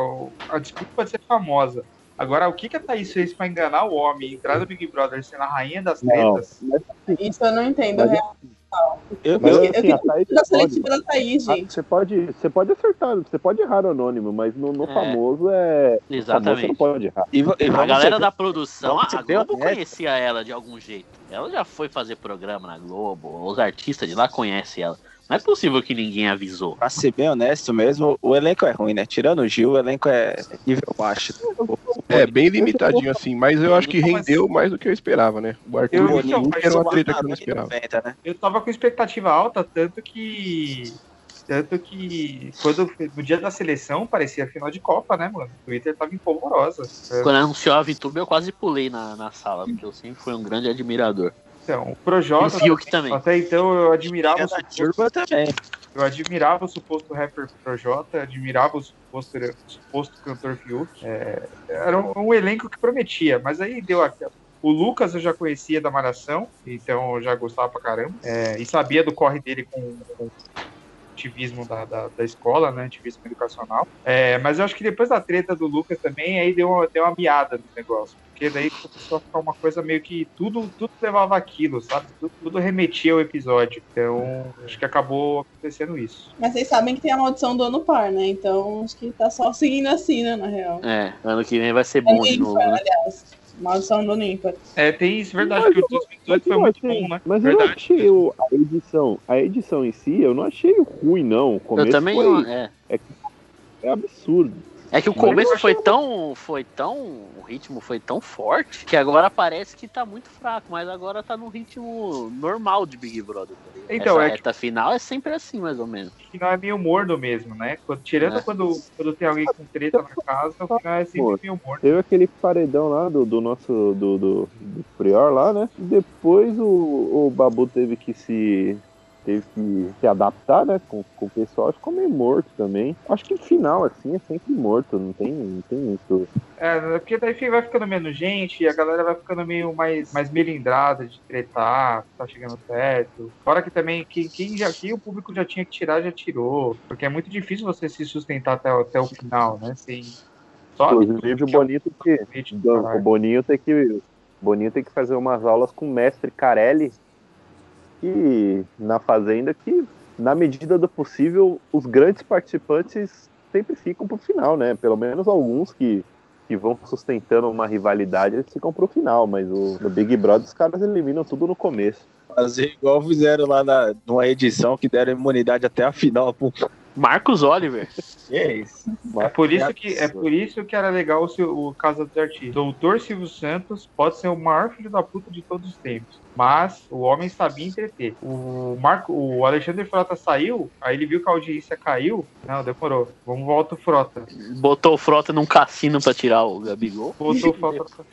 Speaker 3: a desculpa de ser famosa. Agora, o que, que a Thaís fez pra enganar o homem, entrar no Big Brother sendo a rainha das tretas?
Speaker 9: Isso eu não entendo.
Speaker 2: Mas-
Speaker 12: Eu,
Speaker 2: Mas
Speaker 12: eu-
Speaker 9: Eu
Speaker 2: assim, a Thaís
Speaker 9: da
Speaker 2: pode,
Speaker 9: seletiva da Thaís,
Speaker 2: ah,
Speaker 9: gente.
Speaker 2: você pode, você pode acertar, você pode errar o anônimo, mas no, no
Speaker 1: É.
Speaker 2: famoso é. famoso
Speaker 1: Exatamente.
Speaker 2: não pode errar.
Speaker 12: e, e
Speaker 1: A galera
Speaker 12: ser-
Speaker 1: da produção, a
Speaker 12: bem
Speaker 1: Globo conhecia ela de algum jeito. Ela já foi fazer programa na Globo, os artistas de lá conhecem ela. Não é possível que ninguém avisou.
Speaker 12: Pra ser bem honesto mesmo, o elenco é ruim, né? Tirando o Gil, o elenco é nível baixo.
Speaker 8: É, bem limitadinho assim, mas eu acho que rendeu mais do que eu esperava, né? O Arthur
Speaker 3: Eu- então,
Speaker 8: era uma treta que eu não
Speaker 12: Anos
Speaker 8: esperava.
Speaker 12: 90, né?
Speaker 3: Eu tava com expectativa alta, tanto que. Tanto que quando no dia da seleção parecia final de Copa, né, mano? O Twitter tava em polvorosa.
Speaker 1: Quando anunciou a VTube, eu quase pulei na, na sala, porque eu sempre fui um grande admirador.
Speaker 3: Então, o Projota.
Speaker 1: E o Fiuk também.
Speaker 3: Até então eu admirava o suposto,
Speaker 12: também.
Speaker 3: eu admirava o suposto rapper Projota, admirava o suposto, o suposto cantor Fiuk. É, era um, um elenco que prometia, mas aí deu aquela. O Lucas eu já conhecia da Malhação, então eu já gostava pra caramba. É, e sabia do corre dele com, com, ativismo da, da, da escola, né? Ativismo educacional. É, mas eu acho que depois da treta do Lucas também, aí deu uma, deu uma miada no negócio. Porque daí começou a ficar uma coisa meio que tudo, tudo levava aquilo, sabe? Tudo, tudo remetia ao episódio. Então, acho que acabou acontecendo isso.
Speaker 9: Mas vocês sabem que tem a maldição do ano par, né? Então acho que tá só seguindo assim, né, na real.
Speaker 1: É, ano que vem vai ser bom de novo, né?
Speaker 9: aliás. Maldição do Nímpar.
Speaker 3: É, tem isso, verdade, que o 2018 foi muito
Speaker 2: achei-
Speaker 3: bom, né?
Speaker 2: Mas eu não
Speaker 3: verdade.
Speaker 2: achei o- a edição, a edição em si, eu não achei ruim, não. O começo
Speaker 1: Eu também
Speaker 2: foi,
Speaker 1: não. É.
Speaker 2: é, é absurdo.
Speaker 1: É que o começo foi tão. Foi tão. O ritmo foi tão forte que agora parece que tá muito fraco, mas agora tá no ritmo normal de Big Brother. tá?
Speaker 3: Então,
Speaker 1: Essa
Speaker 3: é que-
Speaker 1: reta final é sempre assim, mais ou menos.
Speaker 3: O final é meio morno mesmo, né? Tirando
Speaker 1: É.
Speaker 3: quando, quando tem alguém com treta na casa, o final é sempre
Speaker 2: Pô,
Speaker 3: meio morno.
Speaker 2: Teve aquele paredão lá do, do nosso do, do, do Prior lá, né? E depois o, o Babu teve que se teve que se adaptar, né, com, com o pessoal, ficou meio morto também. Acho que final assim é sempre morto, não tem, não tem muito.
Speaker 3: É, porque daí vai ficando menos gente e a galera vai ficando meio mais, mais melindrada de tretar, tá chegando perto. Fora que também quem, quem já quem o público já tinha que tirar, já tirou. Porque é muito difícil você se sustentar até, o- até o final, né? Sem, só
Speaker 2: Inclusive o Boninho tem que o Boninho tem que o Boninho tem que fazer umas aulas com o mestre Carelli que na fazenda que na medida do possível os grandes participantes sempre ficam pro final, né? Pelo menos alguns que que vão sustentando uma rivalidade, eles ficam pro final, mas o, no Big Brother os caras eliminam tudo no começo.
Speaker 12: Fazer igual fizeram lá na, numa edição que deram imunidade até a final. Pô.
Speaker 1: Marcos Oliver.
Speaker 12: É isso?
Speaker 3: É por isso que, é por isso que era legal o, seu, o Casa dos Artistas. Doutor Silvio Santos pode ser o maior filho da puta de todos os tempos. Mas o homem sabia entreter. O Marco, o Alexandre Frota saiu, aí ele viu que a audiência caiu. Não, demorou. Vamos volta o Frota.
Speaker 1: Botou o Frota num cassino pra tirar o Gabigol.
Speaker 3: Botou o Frota.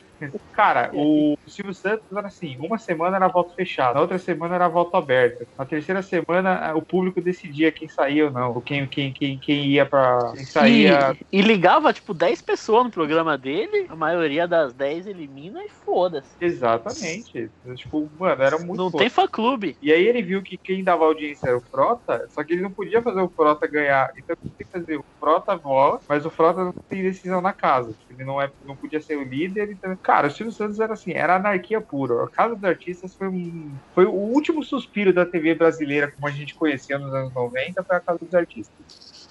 Speaker 3: Cara, o Silvio Santos era assim: uma semana era voto fechado, na outra semana era voto aberto. Na terceira semana o público decidia quem saía ou não, quem, quem, quem, quem ia pra. Quem saía.
Speaker 1: E, e ligava, tipo, 10 pessoas no programa dele, a maioria das 10 elimina e foda-se.
Speaker 3: Exatamente. Tipo, mano, era muito.
Speaker 1: Não
Speaker 3: foda.
Speaker 1: tem fã-clube.
Speaker 3: E aí ele viu que quem dava audiência era o Frota, só que ele não podia fazer o Frota ganhar. Então ele tem que fazer o Frota vola, mas o Frota não tem decisão na casa. Ele não, é, não podia ser o líder. Então... Cara, o Silvio Santos era assim, era anarquia pura. A Casa dos Artistas foi, um, foi o último suspiro da TV brasileira, como a gente conhecia nos anos 90, foi a Casa dos Artistas.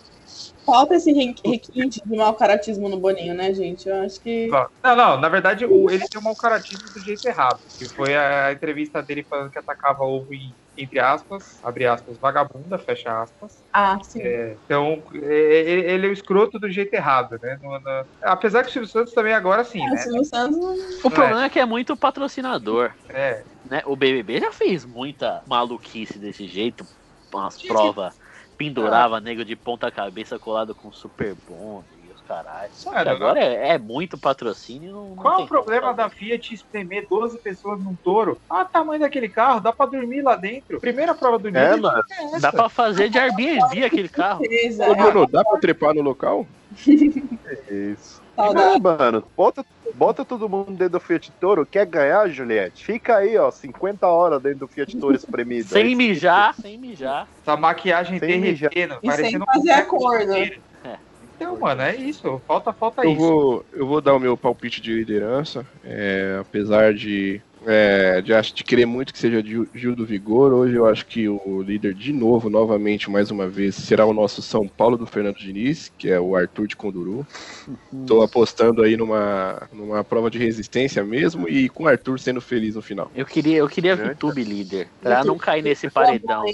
Speaker 9: Falta esse re- requinte de mau caratismo no Boninho, né, gente? Eu acho que.
Speaker 3: Não, não, na verdade o, ele tem um mau caratismo do jeito errado. Que foi a entrevista dele falando que atacava ovo em, entre aspas, abre aspas, vagabunda, fecha aspas.
Speaker 9: Ah, sim.
Speaker 3: É, então, é, ele ele é o escroto do jeito errado, né? No- no- apesar que o Silvio Santos também agora sim,
Speaker 9: O
Speaker 3: né?
Speaker 9: Silvio Santos
Speaker 1: O problema é que é muito patrocinador.
Speaker 3: É.
Speaker 1: Né? O BBB já fez muita maluquice desse jeito, umas provas, pendurava nego de ponta cabeça colado com super bom e os caralho. Agora é, é muito patrocínio. Não, não
Speaker 3: Qual é
Speaker 1: tem
Speaker 3: o problema da Fiat espremer 12 pessoas num touro? Ah, tamanho daquele carro, dá pra dormir lá dentro. Primeira prova do
Speaker 8: É,
Speaker 3: nível.
Speaker 8: mano.
Speaker 3: é essa.
Speaker 1: Dá pra fazer de Airbnb aquele carro.
Speaker 8: Ô, Bruno, dá pra trepar no local? <laughs>
Speaker 2: Isso.
Speaker 9: Saudade.
Speaker 2: É, mano, bota, bota todo mundo dentro do Fiat Toro. Quer ganhar, Juliette? Fica aí, ó, 50 horas dentro do Fiat Toro espremido.
Speaker 1: Sem
Speaker 2: Aí-
Speaker 1: mijar, sem mijar.
Speaker 3: Essa maquiagem
Speaker 2: Sem
Speaker 3: derretendo,
Speaker 9: E sem
Speaker 3: parecendo um
Speaker 9: fazer
Speaker 3: boneco
Speaker 9: acordo.
Speaker 3: de cera. Então, mano, é isso. Falta, falta
Speaker 8: Eu
Speaker 3: isso.
Speaker 8: vou, eu vou dar o meu palpite de liderança. é, apesar de, é, de, de querer muito que seja Gil, Gil do Vigor, hoje eu acho que o líder, de novo, novamente, mais uma vez, será o nosso São Paulo do Fernando Diniz, que é o Arthur de Conduru. Tô apostando aí numa, numa prova de resistência mesmo e com o Arthur sendo feliz no final.
Speaker 1: Eu queria, eu queria a
Speaker 8: Né?
Speaker 1: VTube líder. Pra não cair nesse paredão.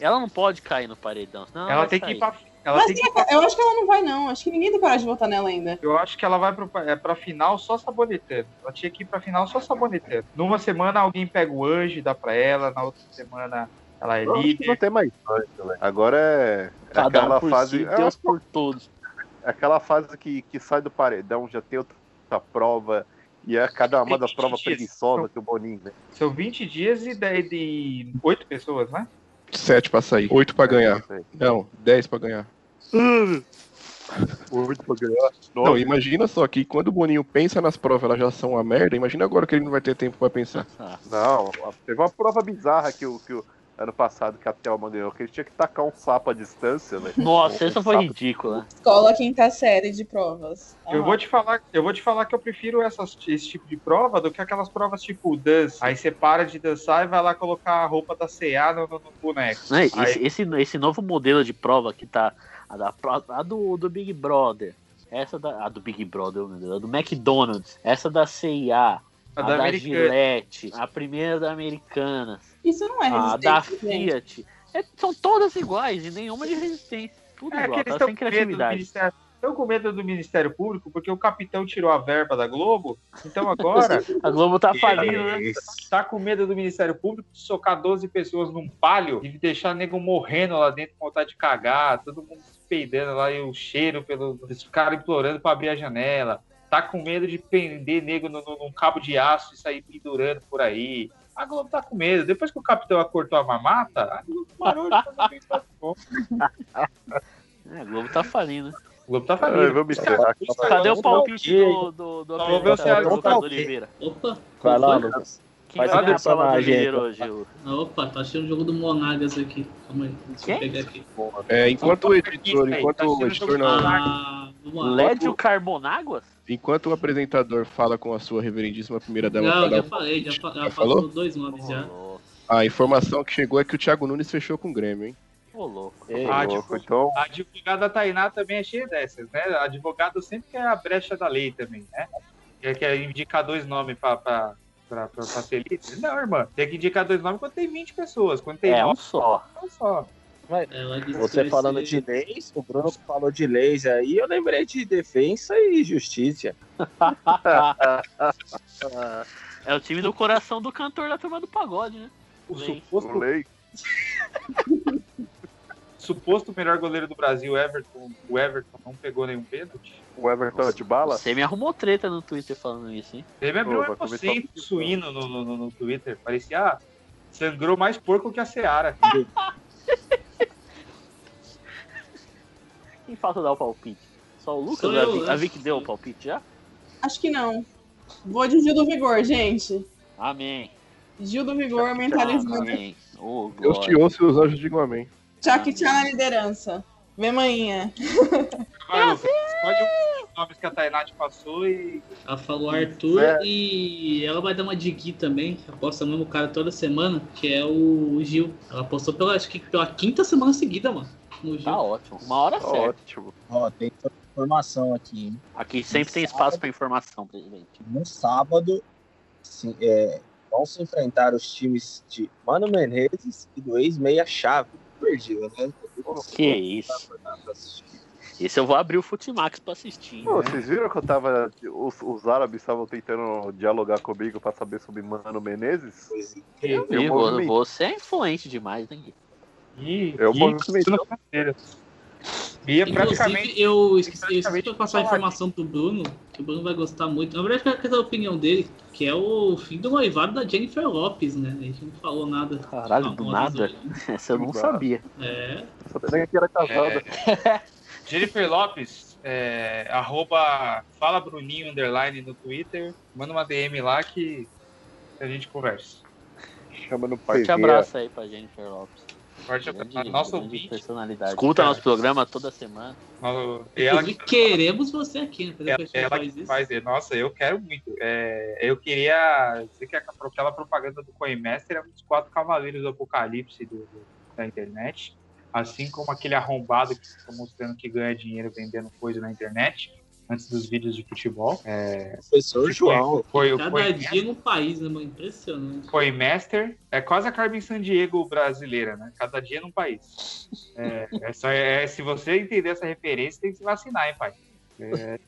Speaker 1: Ela não pode cair no paredão, senão
Speaker 3: Ela
Speaker 1: vai
Speaker 3: tem que ir pra. Ela
Speaker 9: Mas
Speaker 3: tem que
Speaker 9: tem- eu acho que ela não vai, não. Acho que ninguém tem coragem de votar nela ainda.
Speaker 3: Eu acho que ela vai pro, é, pra final só sabonetando. Ela tinha que ir pra final só sabonetando. Numa semana alguém pega o anjo e dá pra ela, na outra semana ela é
Speaker 2: Eu
Speaker 3: líder.
Speaker 2: não tem mais anjo. Agora é, é
Speaker 1: Cada
Speaker 2: aquela
Speaker 1: por
Speaker 2: fase.
Speaker 1: si,
Speaker 2: é
Speaker 1: Deus
Speaker 2: uma-
Speaker 1: por todos.
Speaker 2: aquela fase que, que sai do paredão, já tem outra prova. E é cada uma das
Speaker 3: 20
Speaker 2: provas preguiçosa que o Boninho, né?
Speaker 3: São 20 dias e de, de 8 pessoas, né?
Speaker 8: Sete pra sair, oito pra ganhar. Não, dez pra ganhar.
Speaker 2: Oito pra ganhar.
Speaker 8: Não, imagina só que quando o Boninho pensa nas provas, elas já são uma merda. Imagina agora que ele não vai ter tempo pra pensar.
Speaker 2: Não, teve uma prova bizarra que o, que o, ano passado que a Thelma ganhou, que ele tinha que tacar um sapo à distância, velho.
Speaker 1: Nossa,
Speaker 2: Um
Speaker 1: essa foi
Speaker 2: sapo-
Speaker 1: ridícula.
Speaker 9: Escola quinta série de provas.
Speaker 3: Eu vou te falar, eu vou te falar que eu prefiro essas, esse tipo de prova do que aquelas provas tipo dance. Aí você para de dançar e vai lá colocar a roupa da CA no, no, no boneco.
Speaker 1: Né,
Speaker 3: Aí-
Speaker 1: Esse, esse, esse novo modelo de prova que tá. A, da, a do, do Big Brother. Essa da. A do Big Brother, meu Deus, a do McDonald's. Essa da CIA. A,
Speaker 3: A
Speaker 1: da,
Speaker 3: da.
Speaker 1: Gillette. A primeira da Americanas.
Speaker 9: Isso não é
Speaker 1: A da
Speaker 9: resistência, gente.
Speaker 1: Fiat. É, são todas iguais e nenhuma de resistência. Tudo
Speaker 3: É que
Speaker 1: igual,
Speaker 3: eles
Speaker 1: tá
Speaker 3: estão
Speaker 1: sem
Speaker 3: com medo do
Speaker 1: criatividade.
Speaker 3: Ministério. Estão com medo do Ministério Público porque o capitão tirou a verba da Globo. Então agora. <laughs>
Speaker 1: A Globo tá falindo, né?
Speaker 3: Tá com medo do Ministério Público de socar 12 pessoas num palio e deixar nego morrendo lá dentro com vontade de cagar, todo mundo se peidando lá e o cheiro pelo. Os caras implorando pra abrir a janela. Tá com medo de prender nego num cabo de aço e sair pendurando por aí. A Globo tá com medo. Depois que o capitão cortou a mamata, a Globo parou de fazer bem pra. <laughs>
Speaker 1: É, a Globo tá falindo.
Speaker 3: O Globo tá falindo.
Speaker 2: vamos encerrar.
Speaker 1: Cadê o palpite do, do, do
Speaker 3: ver o
Speaker 1: Lucas
Speaker 12: total.
Speaker 1: Oliveira?
Speaker 5: Opa,
Speaker 12: Vai lá? Lucas.
Speaker 1: Quem
Speaker 12: Faz
Speaker 1: vai
Speaker 12: a
Speaker 1: ganhar a prova do
Speaker 12: personagem aí,
Speaker 1: líder
Speaker 12: então.
Speaker 1: hoje?
Speaker 5: Opa, tá achando o jogo do Monagas aqui. Calma aí, deixa
Speaker 1: Quem?
Speaker 5: eu pegar aqui.
Speaker 8: É, enquanto o editor,
Speaker 3: Tá
Speaker 8: enquanto o
Speaker 3: sendo
Speaker 8: editor não,
Speaker 5: Ah.
Speaker 1: Lédio Carbonáguas?
Speaker 8: Enquanto o apresentador fala com a sua reverendíssima primeira dama
Speaker 5: Não,
Speaker 8: para
Speaker 5: já falei, já, fa- já falou dois nomes já.
Speaker 8: A informação que chegou é que o Thiago Nunes fechou com o Grêmio, hein?
Speaker 1: Ô, louco.
Speaker 2: Ei,
Speaker 3: Ah,
Speaker 2: louco, então,
Speaker 3: A advogada Tainá também é cheia dessas, né? A advogado sempre quer a brecha da lei também, né? Quer, quer indicar dois nomes pra, pra, pra, pra, pra ser líder. Não, irmã. Tem que indicar dois nomes quando tem 20 pessoas. Quando tem
Speaker 1: É um só.
Speaker 3: é um só.
Speaker 5: Disse
Speaker 12: Você falando de leis, o Bruno falou de leis aí, eu lembrei de defesa e justiça. <laughs>
Speaker 1: É o time do coração do cantor da turma do pagode, né?
Speaker 3: O
Speaker 1: Lei.
Speaker 3: suposto, <laughs>
Speaker 2: lei.
Speaker 3: suposto melhor goleiro do Brasil, Everton, o Everton, não pegou nenhum pênalti.
Speaker 2: O Everton é de bala?
Speaker 1: Você me arrumou treta no Twitter falando isso, hein?
Speaker 3: Ele abriu
Speaker 2: Ô,
Speaker 3: um
Speaker 2: o-
Speaker 3: suíno no, no, no, no Twitter. Parecia, ah, sangrou mais porco que a Seara. <laughs>
Speaker 1: Quem falta dar o palpite? Só o Lucas?
Speaker 5: Sou
Speaker 1: a,
Speaker 5: eu,
Speaker 1: Vic,
Speaker 5: né?
Speaker 1: a Vic deu o palpite já?
Speaker 9: Acho que não. Vou de Gil do Vigor, gente.
Speaker 1: Amém.
Speaker 9: Gil do Vigor, mentalizando.
Speaker 1: Amém. Ô,
Speaker 8: Deus te ouça e os anjos digam amém.
Speaker 9: Tchau, tchau na liderança. Vem manhã.
Speaker 3: Vai, Lucas, escolhe dos nomes que a Tainá te passou e
Speaker 5: Ela falou Arthur
Speaker 2: É.
Speaker 5: e ela vai dar uma digui também, que aposta o mesmo cara toda semana, que é o Gil. Ela apostou pela, acho que pela quinta semana seguida, mano. No Gil.
Speaker 1: Tá ótimo. Uma hora
Speaker 2: Tá
Speaker 1: certa.
Speaker 2: ótimo.
Speaker 12: Ó, tem informação aqui, hein?
Speaker 1: Aqui sempre tem espaço pra informação, presidente.
Speaker 12: No sábado, sim, é, vão se enfrentar os times de Mano Menezes e do ex-meia chave. Perdido, né?
Speaker 1: Que isso. Esse eu vou abrir o Futimax pra assistir.
Speaker 2: Pô,
Speaker 1: né?
Speaker 2: vocês viram que eu tava. Os, os árabes estavam tentando dialogar comigo pra saber sobre Mano Menezes?
Speaker 1: Eu
Speaker 2: Eu
Speaker 1: vi, vo-
Speaker 2: movimentei.
Speaker 1: você é influente demais, né, Gui?
Speaker 3: E,
Speaker 2: Eu
Speaker 3: e no Cruzeiro. Ia praticamente.
Speaker 5: Inclusive, eu esqueci, eu esqueci
Speaker 3: praticamente
Speaker 5: de passar a informação pro Bruno, que o Bruno vai gostar muito. Na verdade, eu quero ter a opinião dele, que é o fim do noivado da Jennifer Lopes, né? A gente não falou nada.
Speaker 1: Caralho, do nada.
Speaker 5: hoje. <laughs>
Speaker 1: Essa eu não sabia.
Speaker 5: É.
Speaker 2: Só nem que era casada. <laughs>
Speaker 3: Jennifer Lopes, é, arroba fala Bruninho underline no Twitter. Manda uma DM lá que a gente conversa.
Speaker 2: Chama no
Speaker 1: Forte abraço aí pra Jennifer Lopes.
Speaker 3: Forte
Speaker 1: Grande-
Speaker 3: a nossa ouvinte.
Speaker 1: personalidade. Escuta
Speaker 3: Cara.
Speaker 1: nosso programa toda semana.
Speaker 3: no- E ela
Speaker 5: queremos você aqui, né?
Speaker 3: Ela, ela
Speaker 5: faz
Speaker 3: que
Speaker 5: isso.
Speaker 3: faz, nossa, eu quero muito. É, eu queria. Você que aquela propaganda do Coinmaster é um dos quatro cavaleiros do apocalipse do- do- da internet. Assim como aquele arrombado que fica mostrando que ganha dinheiro vendendo coisa na internet antes dos vídeos de futebol. É,
Speaker 12: Professor João.
Speaker 3: foi o
Speaker 5: Cada
Speaker 3: Coinmaster.
Speaker 5: dia no país, né, mano? Impressionante.
Speaker 3: Coinmaster é quase a Carmen Sandiego brasileira, né? Cada dia num país. É, é só, é, se você entender essa referência, tem que se vacinar, hein, pai? É,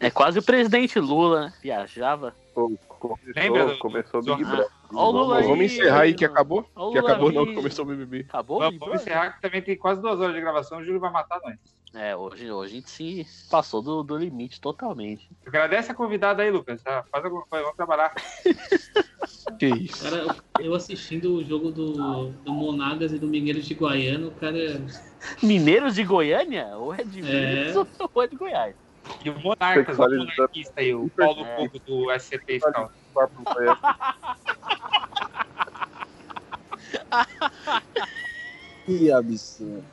Speaker 1: É quase o presidente Lula, né? Viajava.
Speaker 2: Começou,
Speaker 3: Lembra do-
Speaker 2: começou
Speaker 3: do-
Speaker 2: Big
Speaker 1: Ah,
Speaker 2: Brother.
Speaker 1: Ó o Lula
Speaker 8: Vamos, encerrar aí que acabou?
Speaker 1: Ó
Speaker 8: Que acabou não,
Speaker 1: aí.
Speaker 8: que começou o BBB.
Speaker 1: Acabou?
Speaker 3: Vamos, encerrar que também tem quase duas horas de gravação. O Júlio vai matar nós.
Speaker 1: É, hoje, hoje a gente se passou do, do limite totalmente.
Speaker 3: Agradece a convidada aí, Lucas. tá? Faz alguma coisa, vamos trabalhar. <laughs>
Speaker 8: Que isso?
Speaker 5: Cara, eu assistindo o jogo do, do Monagas e do Mineiros de Guaiana, o cara.
Speaker 1: Mineiros de Goiânia? Ou é de
Speaker 5: É.
Speaker 1: Minas ou é de Goiás?
Speaker 3: E o Monarcas, o monarquista aí, o Paulo
Speaker 1: É.
Speaker 3: Fogo do SCP Scout.
Speaker 12: Que absurdo.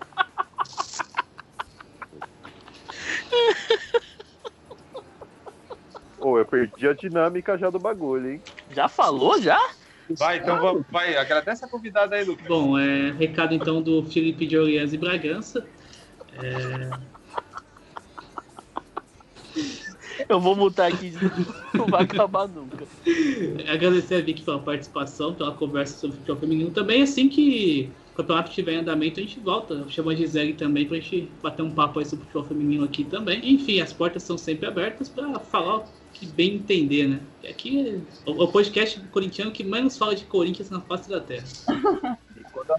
Speaker 2: Pô, eu perdi a dinâmica já do bagulho, hein?
Speaker 1: Já falou, já?
Speaker 3: Vai, então vamos, vai, agradece a convidada aí, Lucas.
Speaker 5: Bom, é, recado então do Felipe de Orleans e Bragança. É,
Speaker 1: Eu vou mutar aqui, <laughs> não vai acabar nunca.
Speaker 5: agradecer a Vicky pela participação, pela conversa sobre futebol feminino. Também assim que o campeonato estiver em andamento, a gente volta. Chama a Gisele também pra gente bater um papo aí sobre futebol feminino aqui também. Enfim, as portas são sempre abertas para falar o que bem entender, né? Aqui é o o podcast corintiano que menos fala de Corinthians na face da terra. <laughs>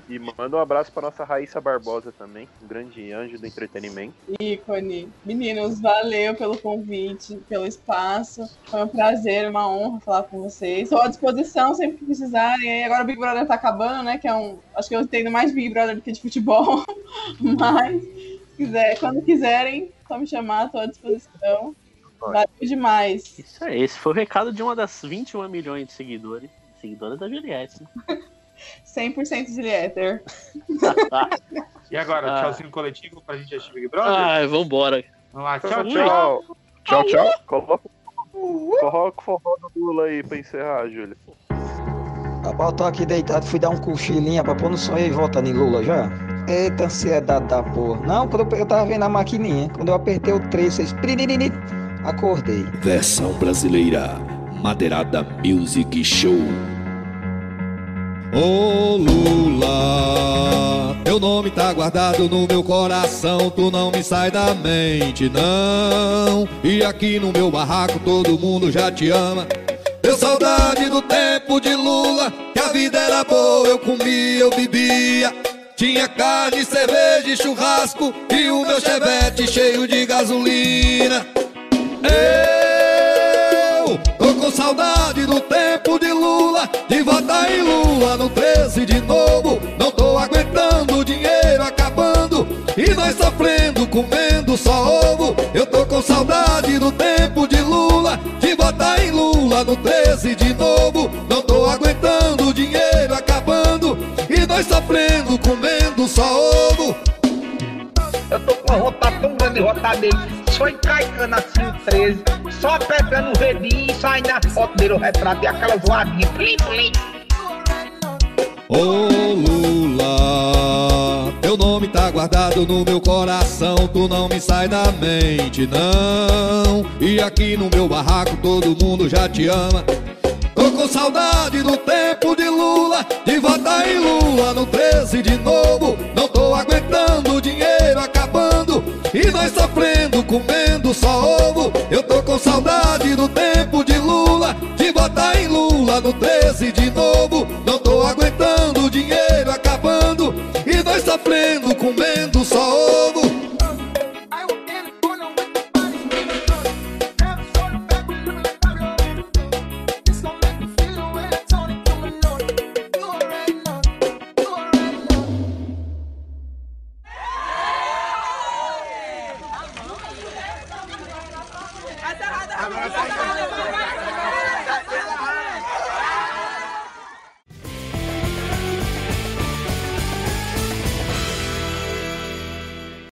Speaker 2: E manda um abraço pra nossa Raíssa Barbosa também, um grande anjo do entretenimento.
Speaker 9: Ícone. Meninos, valeu pelo convite, pelo espaço. Foi um prazer, uma honra falar com vocês. Estou à disposição sempre que precisarem. Agora o Big Brother tá acabando, né? Que é um. Acho que eu entendo mais Big Brother do que de futebol. <laughs> Mas se quiser, quando quiserem, só me chamar, estou à disposição. Valeu demais.
Speaker 1: Isso aí, esse foi o recado de uma das 21 milhões de seguidores. Seguidoras da Juliette. <laughs> né?
Speaker 9: 100% de Lieter. <laughs>
Speaker 3: E agora,
Speaker 1: Ah.
Speaker 3: tchauzinho coletivo pra gente assistir Big Brother?
Speaker 1: Ai, vambora.
Speaker 3: Vamos lá,
Speaker 2: Tchau,
Speaker 3: tchau,
Speaker 2: tchau.
Speaker 3: tchau.
Speaker 2: Tchau. Coloca, coloca o forró do Lula aí pra encerrar, Júlio.
Speaker 15: Rapaz, eu tô aqui deitado, fui dar um cochilinho pra pôr no sonho e voltando em Lula já. Eita ansiedade da porra. Não, quando eu, eu tava vendo a maquininha, quando eu apertei o 3, fez priririri, acordei.
Speaker 16: Versão brasileira. Madeirada Music Show.
Speaker 17: Ô Lula, teu nome tá guardado no meu coração, tu não me sai da mente, não. E aqui no meu barraco todo mundo já te ama. Deu saudade do tempo de Lula, que a vida era boa, eu comia, eu bebia. Tinha carne, cerveja e churrasco, e o meu chevette cheio de gasolina. Eu tô com saudade votar em Lula no 13 de novo. Não tô aguentando o dinheiro acabando e nós sofrendo, comendo só ovo. Eu tô com saudade do tempo de Lula, de votar em Lula no 13 de novo. Não tô aguentando o dinheiro acabando e nós sofrendo, comendo só ovo.
Speaker 18: Eu tô com uma vontade tão grande de votar dele. Só encaicando assim o 13. Só pegando o redinho e saindo na foto dele, o retrato e aquela voadinha. Plim, plim.
Speaker 17: Ô Lula, teu nome tá guardado no meu coração, tu não me sai da mente, não. E aqui no meu barraco todo mundo já te ama. Tô com saudade do tempo de Lula, de votar em Lula no 13 de novo. Não tô aguentando o dinheiro acabando e nós sofrendo, comendo só ovo. Eu tô com saudade do tempo de Lula, de votar em Lula no 13 plena